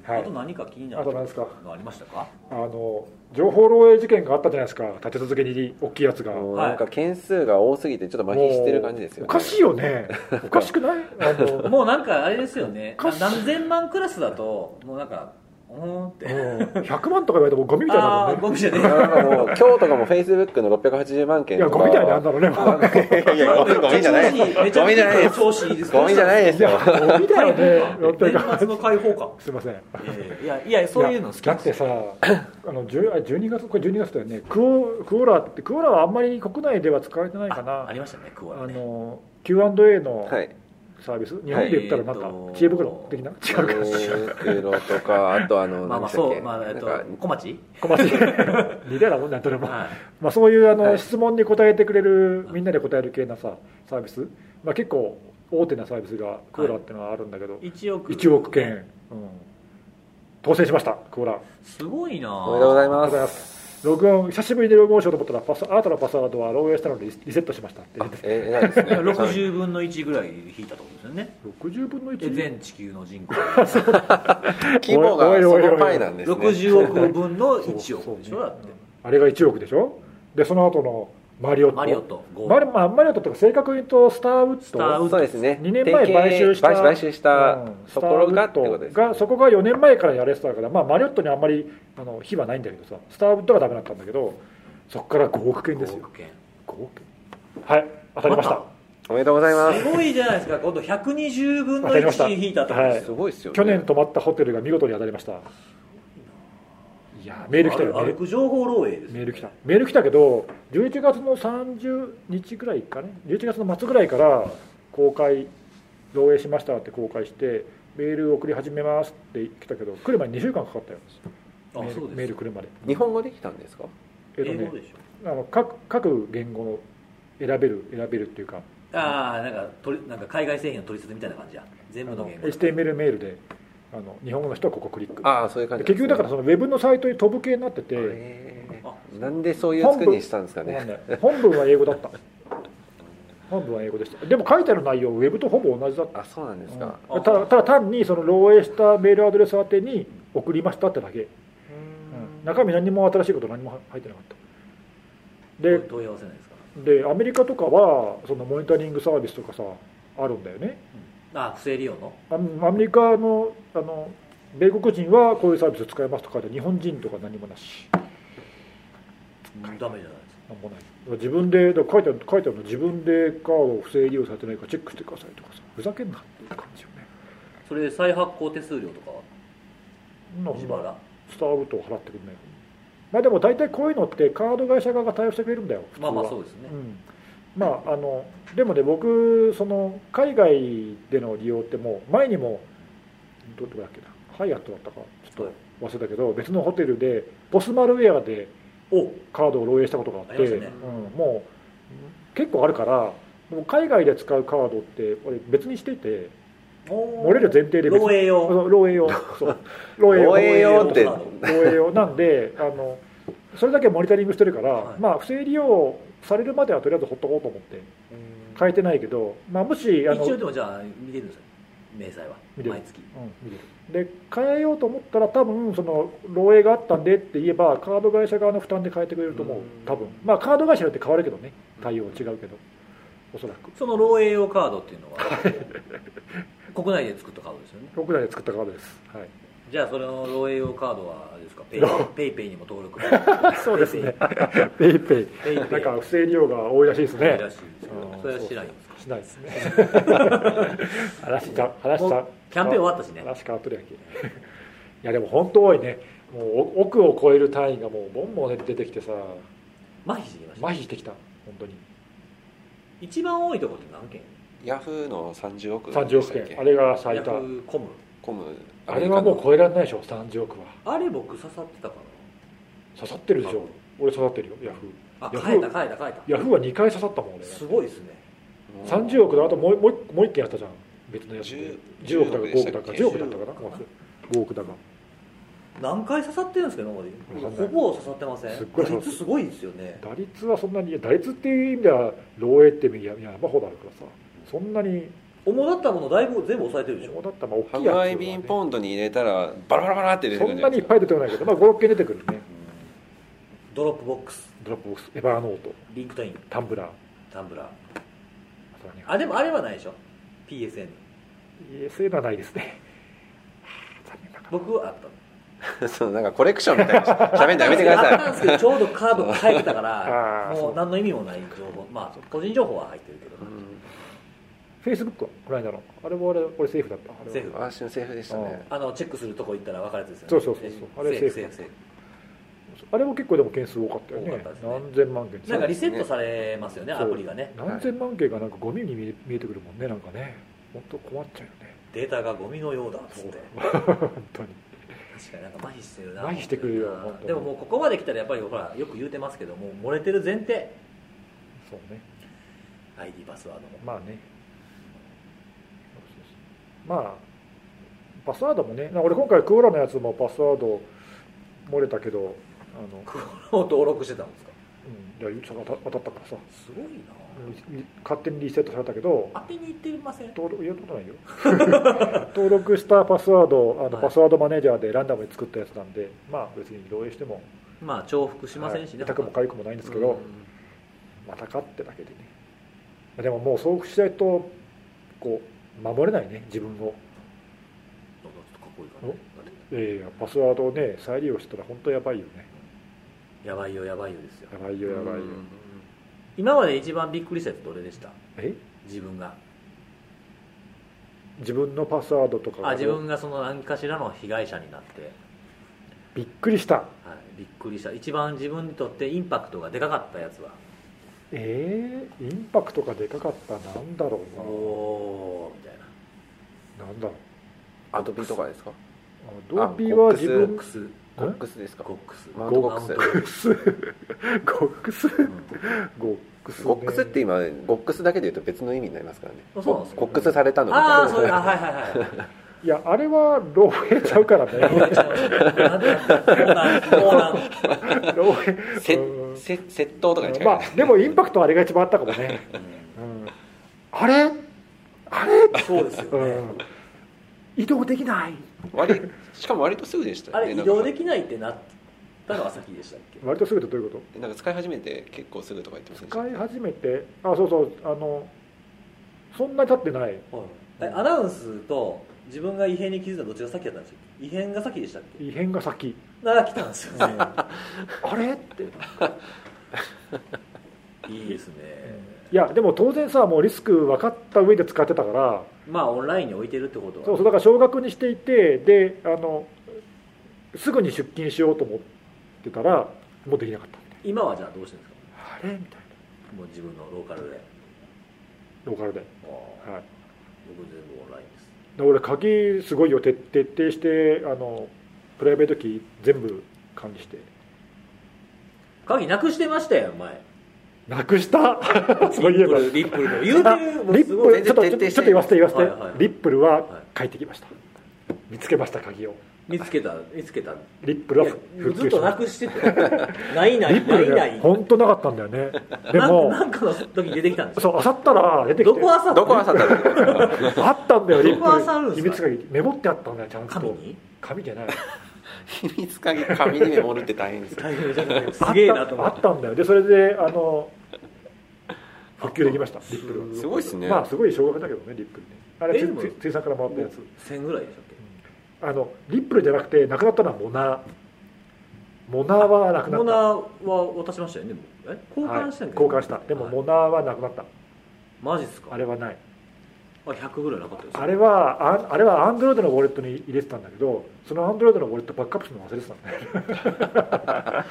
はい。あと何か気になるあと何ですか？のありましたか？あの情報漏洩事件があったじゃないですか。立て続けに大きいやつが。なんか件数が多すぎてちょっと麻痺してる感じですよね。おかしいよね。おかしくない？もうなんかあれですよね。何千万クラスだともうなんかうって、うん。100万とか言われてもゴミみたいなもんね。ゴミじゃねえ。なんかもう今日とかもフェイスブックの680万件とかいやゴミだよねあんなのねもう。いやゴミじゃないめちゃゴミじゃないゴミじゃないですよ。ゴミだよね。年末の解放感。すいません。いやいやいやそういうの好きだってさあの10あ12月これ12月だよね。クオクオラってクオラはあんまり国内では使われてないかな。あありましたねクオラあねの Q&A のはいサービス、日本で言ったらなんか知恵袋的な？違うか。袋とか あとあのまあえっとなんか小町？小町。似てだろなんとでも、はい。まあ、そういうあの、はい。質問に答えてくれるみんなで答える系なさサービス、まあ、結構大手なサービスがクオラっていうのはあるんだけど、1億。1億件、うん、当選しましたクオラすごいなおめでとうございありがとうございますログオン久しぶりにログオンしようと思ったらパス新たなパスワードは漏洩したのでリリセットしましたって。言ってえ偉いですね。60分の1ぐらい引いたってことですよね。60分ので 1? 全地球の人口。規模がそのパイなんですね。60億分の1億でしょだって。あれが1億でしょ？でその後のマリオット。マリオットマリ,、まあ、マリオットとか正確に言うとスターウッド？スターウッドそうですね。2年前買収した買収したうんところがってことですスターウッドがそこが4年前からやれてたから、まあ、マリオットにあんまりあの火はないんだけどさスターウッドがダメだったんだけどそこから5億件です5よ。億件5億件はい当たりました。おめでとうございます。すごいじゃないですか。今度120分の当たりました1引いた。とですすよごいですよね。去年泊まったホテルが見事に当たりましたいやメール来たよメール歩く情報漏洩ですメール来た。メール来たけど11月の30日ぐらいかね。11月の末ぐらいから公開漏洩しましたって公開してメール送り始めますって来たけど来る前に2週間かかったよあそうです。メール来るまで。日本語できたんですか？えっとね英語でしょ。あの各各言語の選べる選べるっていうか。ああなんか取りなんか海外製品の取説みたいな感じや。全部の言語。HTML メールであの日本語の人はここクリック。ああそういう感じで結局だからそのウェブのサイトに飛ぶ系になってて、なんでそういう作りにしたんですかね。本文は英語だった。本文は英語でした。でも書いてある内容ウェブとほぼ同じだった。あそうなんですか。うん。ただただ単にその漏洩したメールアドレス宛てに送りましたってだけ、うん。中身何も新しいこと何も入ってなかった。で問い合わせないですか？でアメリカとかはそのモニタリングサービスとかさあるんだよねあ不正利用の？アアメリカのあの米国人はこういうサービス使いますとかで日本人とか何もなし。うんダメじゃないですか。なんもない。自分で書いてある書いてあるの自分でカードを不正利用されてないかチェックしてくださいとかさふざけんなっていう感じよね。それで再発行手数料とか自腹？スターウッドを払ってくれないまあでも大体こういうのってカード会社側が対応してくれるんだよまは。あまあそうですね。うん、まああのでもね僕その海外での利用ってもう前にもどどこだっけなハイアットだったかちょっと忘れたけど別のホテルでポスマルウェアでお。カードを漏洩したことがあってね。うん、もう結構あるからもう海外で使うカードって俺別にしていて漏れる前提で 漏洩用。漏洩用。漏漏洩用って。漏漏洩用。なんであのそれだけモニタリングしてるから、はい。まあ不正利用されるまではとりあえずほっとこうと思って。変えてないけど、まあ、もしあの一応でもじゃあ見てるんですよ明細は毎月。うん見てる。で変えようと思ったら多分その漏洩があったんでって言えばカード会社側の負担で変えてくれると思う。うん。多分。まあカード会社によって変わるけどね。対応違うけど。おそらく。その漏洩用カードっていうのは？国内で作ったカードですよね。国内で作ったカードです、はい、じゃあそれの漏洩用カードはあれですか？PayPayにも登録。そうですね。 PayPay。PayPay。なんか不正利用が多いらしいですね。らしいですけどそれはしないんですか？しないですね。話しちゃ話しちゃもうキャンペーン終わったしね。話変わっとるやんけ。いやでも本当多いね。もうお億を超える単位がもうボンボン出てきてさ。麻痺してきました麻痺してきた。本当に。一番多いところって何件？ヤフーの30億30億件。あれが最ヤフ多ーコム。コムあれはもう超えられないでしょ30億は。あれ僕刺さってたか刺さってるでしょ。俺刺さってるよヤフなあ変えた変えた変えーヤフーは2回刺さったもん俺。たすごいですね。30億のあともうもうもう一件あったじゃん。別のやつで。10 10億だか5億だか。10 10億だったかな？5億。だか。何回刺さってるんですか今まで？ほぼ刺さってません。すっごい打率すごいですよね。打率はそんなに打率っていう意味では漏洩って意味山ほどあるからさ。そんなに主だったものだいぶ全部抑えてるでしょ？そうだったらまあハ大きいやつは、ワイ Been Pwned に入れたらバラバラバラって出てそくるんじゃないですか。んなにいっぱい出てこないけど、まあ、56件出てくるね。 Dropbox。Dropbox。Evernote。LinkedIn。Tumblr。Tumblr。あでもあれはないでしょ？PSN PSN はないですね。僕はあった。そうなんかコレクションみたいな。喋るのやめてくだあったんさですけどちょうどカードが変えてたから もう何の意味もない情報。まあ個人情報は入ってるけど。い、うんフェイスブックはこの間のあれも俺俺セーフだった。あれは。セーフ。私のセーフでしたね。あのチェックするとこ行ったら分かるやつですよね。そうそうそうそう。あれセーフ。セーフセーフセーフ。あれも結構でも件数多かったよね。多かったですね。何千万件。なんかリセットされますよねそう。アプリがね。何千万件がなんかゴミに見え見えてくるもんねなんかね。本当困っちゃうよね。データがゴミのようだっつって。本当に。確かになんか麻痺してるな。麻痺してくるよでももうここまで来たらやっぱりほらよく言うてますけどもう漏れてる前提そうね ID パスワードもまあねまあパスワードもねな俺今回クオラのやつもパスワード漏れたけどあの、これを登録してたんですか？うん、いや当た当たったからさ。すごいな。り勝手にリセットされたけど当てにいってません？登録いやことないよ。登録したパスワードあの、はい。パスワードマネージャーでランダムに作ったやつなんでまあ別に漏洩してもまあ重複しませんしね、はい痛くも痒くもないんですけど、うん。またかってだけでね。でももうそうしないとこう守れないね自分を。いいかなええパスワードをね再利用したら本当やばいよね。やばいよやばいよですよ。やばいよやばいよ、うん今まで一番びっくりしたやつどれでした？え？自分が。自分のパスワードとかあ自分がその何かしらの被害者になって、びっくりした。はい、びっくりした。一番自分にとってインパクトがでかかったやつはええインパクトがでかかった。なんだろおうおーみたいな。ななんだろう。アドビとかですか？アドビは自コ分。ックス。コックスですか？コックス。ゴックス。ゴ ックス。うん。ゴックスね。ゴックスって今ゴックスだけで言うと別の意味になりますからね。あそうなんですかコックスされたのみたいなああそうあはいはいはいいやあれは漏洩ちゃうからね。窃盗とかに近いまあでもインパクトはあれが一番あったかもね、うん、あれ？あれ、そうですよね、うん、移動できない。割しかも割とすぐでしたね。れ移動できないってなったのは先でしたっけ？割とすぐってどういうこなんかなんか使い始めて結構すぐとか言ってません使い始めて？あそうそう。あのそんなに経ってない。えアナウンスと自分が異変に気づいたのどっちが先だったんですよ異変が先でしたっけ？異変が先。なら来たんですよね。あれ？って。いいですね。いやでも当然さもうリスク分かった上で使ってたから。まあオンラインに置いてるってことはそうそうだから少額にしていてであのすぐに出金しようと思ってたらもうできなかった今はじゃあどうしてるんですか？あれ？みたいもう自分のローカルで。なローカルで、はい、僕全部オンラインです。で俺鍵すごいよ徹徹底してあのプライベートキー全部管理して。鍵なくしてましたよ前。なくした？そういえば。リップルの。言うてリップルちょっと言わせて言わせて、はいはいはい。リップルははい帰ってきました。見つけました鍵を見つけた見つけた。リップルはずっとなくしてて。ないないないない。本当なかったんだよね。でなもなんかの時に出てきたんですよ。そうあさったら出てきて。どこあさったどこ朝だったあったんだよリッどこ漁るんプですかル秘密鍵メモってあったんだよちゃんと。紙に？紙じゃない。秘密鍵紙にメモるって大変ですよ。大変じゃないす。あっげえなと思ったあってたんだよ。でそれであの復旧できましたリップルは。すごいですね。まあすごい少額だけどねリップルね。あれつえでもつついさんからもらったやつ。1000ぐらいでしたっけあのリップルじゃなくてなくなったのはモナー。モナーはなくなった。モナーは渡しましたよねえ？交換したんはい、交換した。でもはいモナーはなくなった。マジっすか？あれはないあ100ぐらいなかったですあれはああれはアンドロイドのウォレットに入れてたんだけどそのアンドロイドのウォレットバックアップするの忘れてたんだよ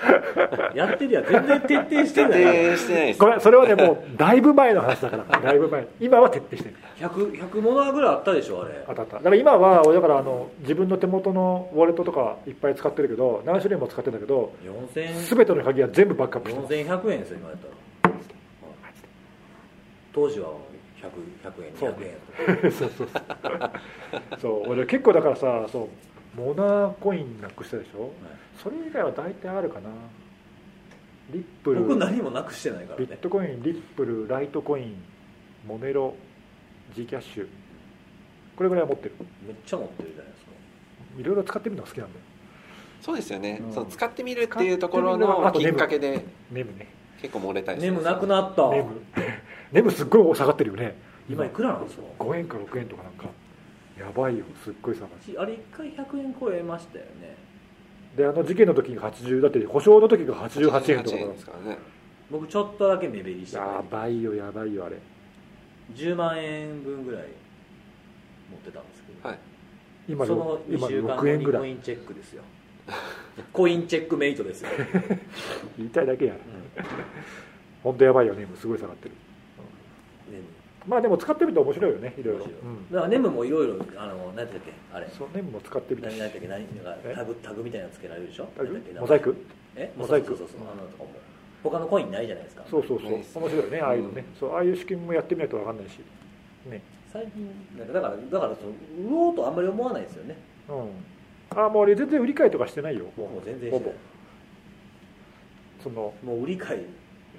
やってるやん全然徹底して徹ない。底してないです。ごめんそれはねもうだいぶ前の話だから。だいぶ前。今は徹底してる 100, 100モナーぐらいあったでしょあれ。当たった。だから今は俺だからあの自分の手元のウォレットとかいっぱい使ってるけど何種類も使ってるんだけど4000全ての鍵は全部バックアップしてます。4100円ですよ今やったら。当時は 100, 100円そう200円そうそうそう。そう 俺結構だからさそうモナーコインなくしたでしょ？それ以外は大体あるかな。リップル。僕何もなくしてないからビッねトコインリップルライトコインモネロ G キャッシュ。これぐらいは持ってる。めっちゃ持ってるじゃないですか。いろいろ使ってみるのが好きなんだよ。そうですよね、うん。その使ってみるっていうところのきっかけでネム。ね。結構漏れたりすネるムなくなった。ネムネムすっごい下がってるよね。今いくらなんですか？5円か6円とかなんか。やばいよ。すっごい下がる。あれ一回100円超えましたよね。であの事件の時が80だって保証の時が88円とか88円ですからね僕ちょっとだけ目減りして。やばいよやばいよあれ。10万円分ぐらい持ってたんですけど、はい。今その2今週間6後に円ぐらい。コインチェックですよ。コインチェックメイトですよ、言いたいだけや。うん。本当やばいよネムすごい下がってるまあでも使ってみると面白いよねいろいろ。だからネムもいろいろあの何だっけ？あれ。そうネムも使ってみて。何だっけ？何タグタグみたいなのつけられるでしょ？モザイク？え？モザイク。そうそうそうあのとかも他のコインないじゃないですか。そうそうそう。面白いよねああいうのね、そうああいう仕組みもやってみないと分かんないし。ね。最近なんかだからだからその売ろうとあんまり思わないですよね。うん。ああもう俺全然売り買いとかしてないよ。ももう全然ほぼしてない。その。もう売り買い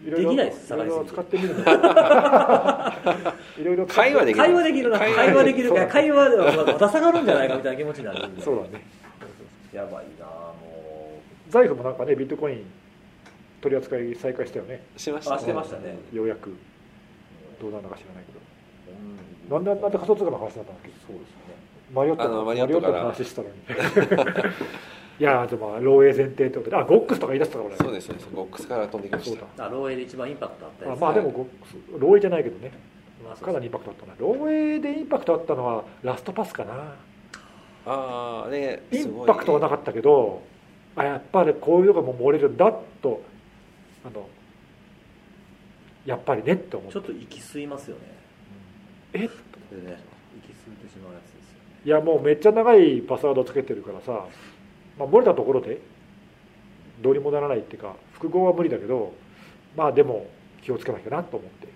いろいろできないです下がりすぎて使ってみるの。いろいろ会話できる。会話できるな。会話できる。そういや会話でまた下がるんじゃないかみたいな気持ちになる。んでそうだね。やばいなも財布もなんかねビットコイン取り扱い再開したよね。しましたあしてましたね。ようやく。うどうなるのか知らないけど。うん。なんであんな仮想通貨の話だったんだっけ？そうですね。マリオットの話したのに いやでも漏洩前提ってことであゴックスとか言い出したから俺。そうですそうです。ボックスから飛んできました。漏洩で一番インパクトあったやつ。あまあでもゴックス漏洩じゃないけどね。まあかなりインパクトあったな。漏洩でインパクトあったのはラストパスかな。あああれインパクトはなかったけどあやっぱりこういうのがもう漏れるんだとあのやっぱりねって思ってちょっと息吸いますよね。え？これね息吸ってしまうやつですよね。いやもうめっちゃ長いパスワードつけてるからさ、まあ、漏れたところでどうにもならないっていうか複合は無理だけどまあでも気をつけなきゃなと思って。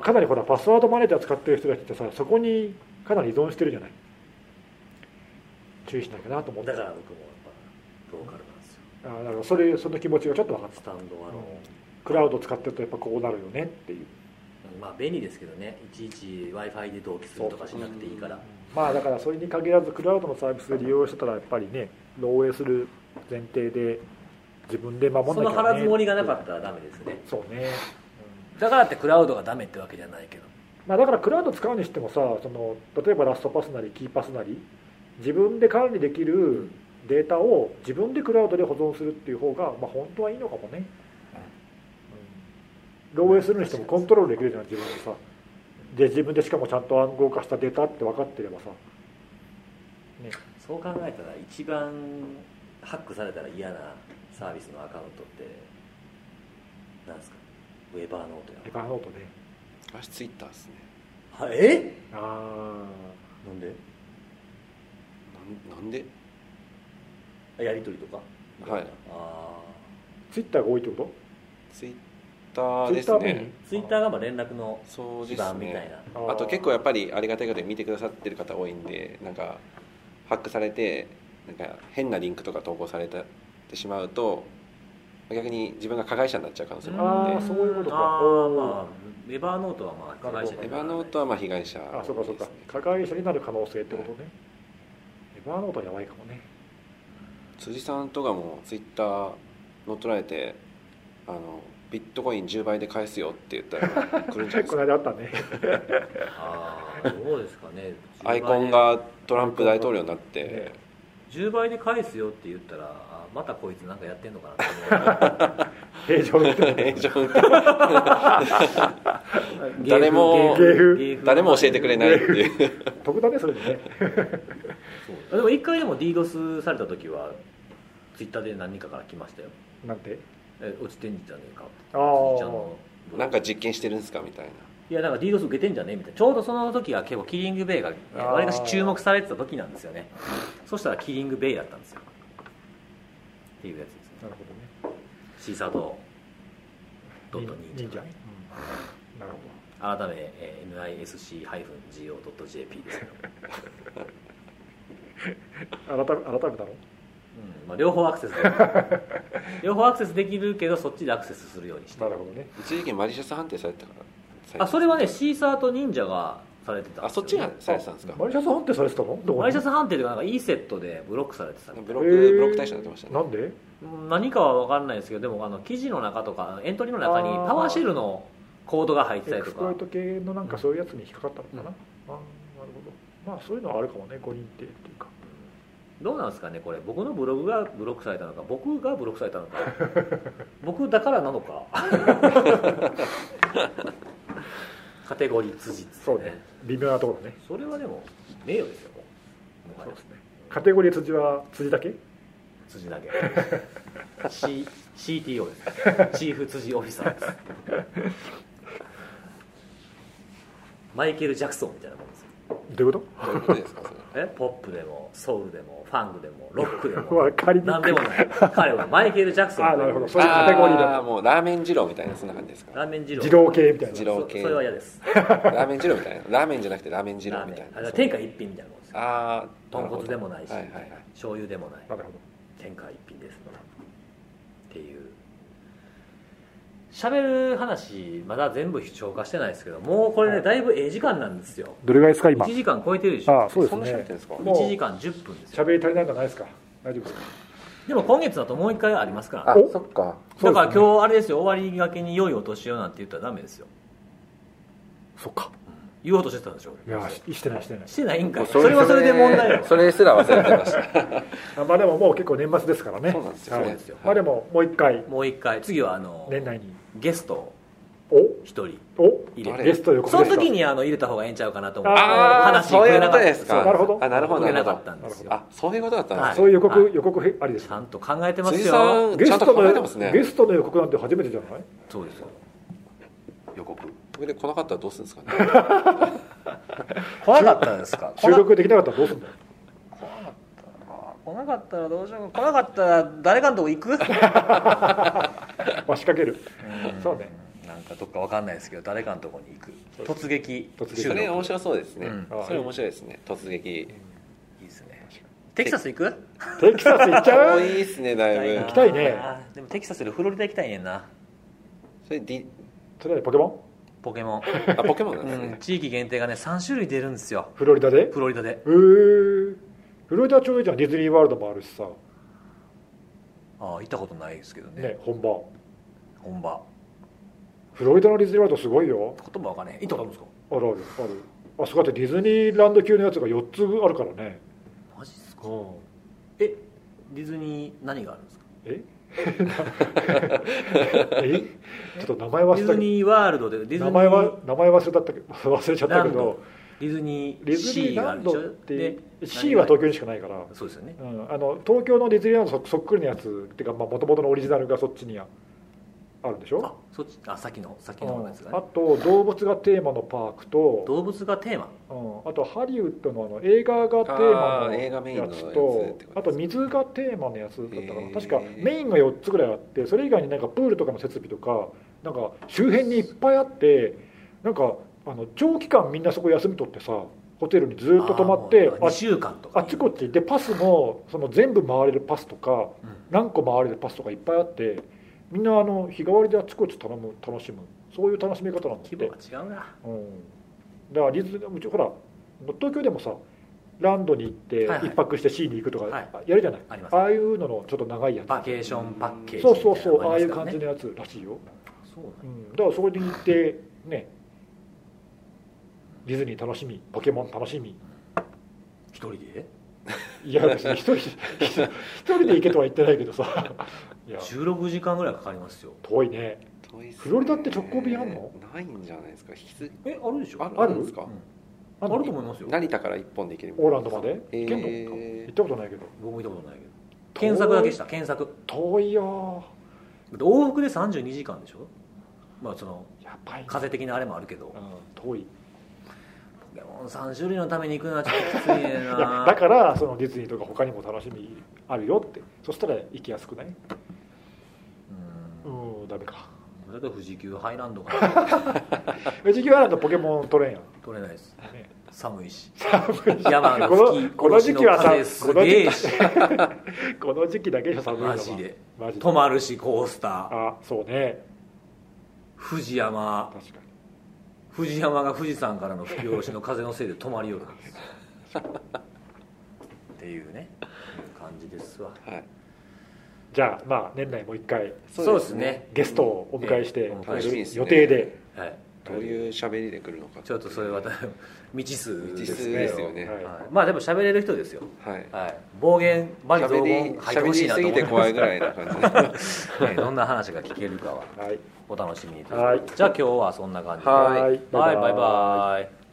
かなりほらパスワードマネージャー使ってる人たちってさそこにかなり依存してるじゃない。注意しなきゃなと思って。だから僕もやっぱローカルなんですよ。あだからそれその気持ちがちょっと分かった。スタンドアローンクラウド使ってるとやっぱこうなるよねっていう。まあ便利ですけどね。いちいち w i f i で同期するとかしなくていいからまあだからそれに限らずクラウドのサービスで利用してたらやっぱりね漏洩する前提で自分で守んなきゃね。その腹積もりがなかったらダメですね。そうね、だからってクラウドがダメってわけじゃないけど。まあ、だからクラウド使うにしてもさその例えばラストパスなりキーパスなり自分で管理できるデータを自分でクラウドで保存するっていう方が、まあ、本当はいいのかもね、うん、漏洩するにしてもコントロールできるじゃん自分でさで自分でしかもちゃんと暗号化したデータって分かってればさ、ね、そう考えたら一番ハックされたら嫌なサービスのアカウントってなんですか？ウェバーノートエヴァーノートね。私ツイッターですね。やはえ？あなんで？なんなんで？やり取りとか？はい。あツイッターが多いってこツイッターですツイッターメインね。あツイッターがまあ連絡の基盤みたいな、ねとあと結構やっぱりありがたいことで見てくださってる方多いんでなんかハックされてなんか変なリンクとか投稿されてしまうと逆に自分が加害者になっちゃう可能性もあるんで。そういうことか。あまあウェバーノートはまあ加害者エヴァノートはまあ被害者あそうかそうか。加害者になる可能性ってことね、エヴァーノートはやばいかもね。辻さんとかもツイッター乗っ取られてあのビットコイン10倍で返すよって言ったら来るんじゃないです このか間あったね。ああどうですかね。アイコンがトランプ大統領になって。10倍で返すよって言ったらあまたこいつなんかやってんのかなって思う。平常運転。誰も誰も教えてくれないっていう。得だねそれでね。でも一回でも DDoS された時はツイッターで何人かから来ましたよ。なんて？え落ちてんじゃねえかあー。辻ちゃんの。なんか実験してるんですかみたいな。いやなんか DDoS 受けてんじゃねみたいな。ちょうどその時が結構キリングベイがわりかし注目されてた時なんですよね。そしたらキリングベイだったんですよ。っていうやつですね。なるほどね。シーサードドット忍者忍者、うん。なるほ改め、えー NISC-GO.jp ですけど、改め改めたの？うんまあ、両方アクセスできる。両方アクセスできるけどそっちでアクセスするようにして。なるほどね。一時期マリシャス判定されてたからあそれはね Seesaa と忍者がされてたんですよあそっちがされてたんですか？ malicious判定されてたの？どこに？マリシャス判定というかなんか ESET でブロックされてたブロック、ブロック対象になってましたねなんで？うん何かは分かんないですけどでもあの記事の中とかエントリーの中に PowerShell のコードが入ってたエりとか。クスプロイト系のなんかそういうやつに引っかかったのかな、うん。ああなるほど。まあそういうのはあるかもね誤認定っていうかどうなんですかねこれ。僕のブログがブロックされたのか僕がブロックされたのか。僕だからなのか。カテゴリー辻っつってそうね。微妙なところね。それはでも名誉ですよもう。そうですね。カテゴリー辻は辻だけ？辻だけ。C CTO です。チーフ辻オフィサーです。マイケル・ジャクソンみたいなもんどういうこどういうことですか？それ。え？ポップでもソウルでもファンクでもロックでとも。わかりにくい。何でもない。彼はマイケル・ジャクソン。あというなるほど。そういうカテゴリーだあーもうラーメン二郎みたいなそんな感じですか？ラーメン二郎。二郎系みたいな。二郎系そそれは嫌です。ラーメン二郎みたいな。ラーメンじゃなくてラーメン二郎ラーメン。みたいなあれは天下一品みたいなもんですよああ豚骨でもないし、はいはいはい。醤油でもない。なるほ天下一品です。っていう喋る話まだ全部消化してないですけどもうこれねだいぶええ時間なんですよ。どどれぐらいですか今1時間超えてるでしょ。ああそうですそんな喋っねてるんですか？もう1時間10分ですよ。喋り足りないんじゃないですか？大丈夫ですか？でも今月だともう一回ありますから。あおそっか。だから今日あれですよ終わりがけに良いお年をなんて言ったらダメですよ。そっか。言おうとしてたんでしょ？いやししてないしてない。してないんかい。それはそれで問題よ。それすら忘れてました。あ まあでももう結構年末ですからね。そうなんですよ。はい。そうですよ。まあでももう一回。もう一回。次はあの年内にゲストをお？一人お？入れて。あれゲスト予告その時にあの入れた方がええんちゃうかなと思って。話そういうことくれなかったですか？なるほど。あなるほどくれなかったんですよ。なあそういうことだったんですはい。ねそういう予告、はい。予告へありですちゃんと考えてますよ。ゲストの予告なんて初めてじゃない？そうですよ。予告。これで来なかったらどうするんですかね？来なかったですか？収録できなかったらどうすんだよ来なかったらどうしよう。か来なかったら誰かのとこ行く？まあ仕掛ける。そうね。なんかどっかわかんないですけど誰かのとこに行く。突撃。それ面白そうですね。うん。あそれ面白いですね。突撃。いいですね。テキサス行く？テキサス行っちゃもう？ういいっすねだいぶ。行きたいね。でもテキサスよりフロリダ行きたいねんな。それディそれはポケモン？ポケモン、あポケモンなんですうん。ね、地域限定がね3種類出るんですよ。フロリダで？フロリダで。へえフロリダちょうどいいじゃんディズニーワールドもあるしさ。ああ行ったことないですけどね。ね本場。本場。フロリダのディズニーワールドすごいよ。言葉わかんない。行ったことあるんですか？あるある。あるあそこだってディズニーランド級のやつが4つあるからね。マジっすか？うん。えディズニー何があるんですか？え？え？ちょっと名前忘ディズニーワールドでディズニーど名前は名前忘れたったけど。忘れちゃったけどディズニーディズニシーがあーランドってで C は東京にしかないから、そうですよね。うん、あの東京のディズニーランドそそっくりのやつっていうかもともとのオリジナルがそっちにはあるでしょ？あそっちあさっきのさっきうんのやつがね。あと動物がテーマのパークと、動物がテーマ？うん、あとハリウッドのあの映画がテーマのやつとあと水がテーマのやつだったかな。確かメインが4つぐらいあってそれ以外になんかプールとかの設備とかなんか周辺にいっぱいあってなんかあの長期間みんなそこ休み取ってさホテルにずっと泊まって2週間とか。あっちこっちでパスもその全部回れるパスとかうん。何個回れるパスとかいっぱいあってみんなあの日替わりであっちこっち頼む楽しむ。そういう楽しみ方なんだって。規模が違うな。うん、だからディズニーうちほら東京でもさランドに行ってはいはい。一泊して C に行くとかはい。やるじゃない、ありますああいうののちょっと長いやつ。バケーションパッケージそうそうそうああいう感じのやつらしいよ、そううん、だからそこに行ってねディズニー楽しみポケモン楽しみ。一人で？いや別に一人 一人で行けとは言ってないけどさ。いや。16時間ぐらいかかりますよ。遠いね。遠いっすね。フロリダって直行便あんの？ないんじゃないですか。引き継えあるでしょ？ある？ある？あるんですか？うん。ああると思いますよ。成田から一本で行けるオーランドまで？え行けんの？ー行ったことないけど。僕も見たことないけど。検索だけした検索。遠いよ往復で32時間でしょ？まあそのやばいね。風的なあれもあるけど。うん遠いポケモン3種類のために行くのはちょっときついねな。だからそのディズニーとか他にも楽しみあるよって。そしたら行きやすくない？うん。うんダメか。だって富士急ハイランドかな。富士急ハイランドポケモン取れんやん取れないです。ね。寒いし。寒い山がこの吹きこの時期はさすげえし。この時期だけじゃ寒いのがマジで。マジで。止まるしコースター。あそうね。富士山。確かに富士山が富士山からの吹き下ろしの風のせいで止まりよるんですっていうねいう感じですわ。はい。じゃあまあ年内もう一回そうですね。ゲストをお迎えしてええ楽しみですね。予定で。はい。どういう喋りで来るのかちょっとそれは未知数未知数ですね。ですよね。はい。はい。まあでも喋れる人ですよ。はい。はい。暴言場に雑喋言り入ってほしいなと思います。て怖いぐらいな感じ。で ねどんな話が聞けるかは。はいお楽しみにはい。じゃあ今日はそんな感じで。はい。バイバイ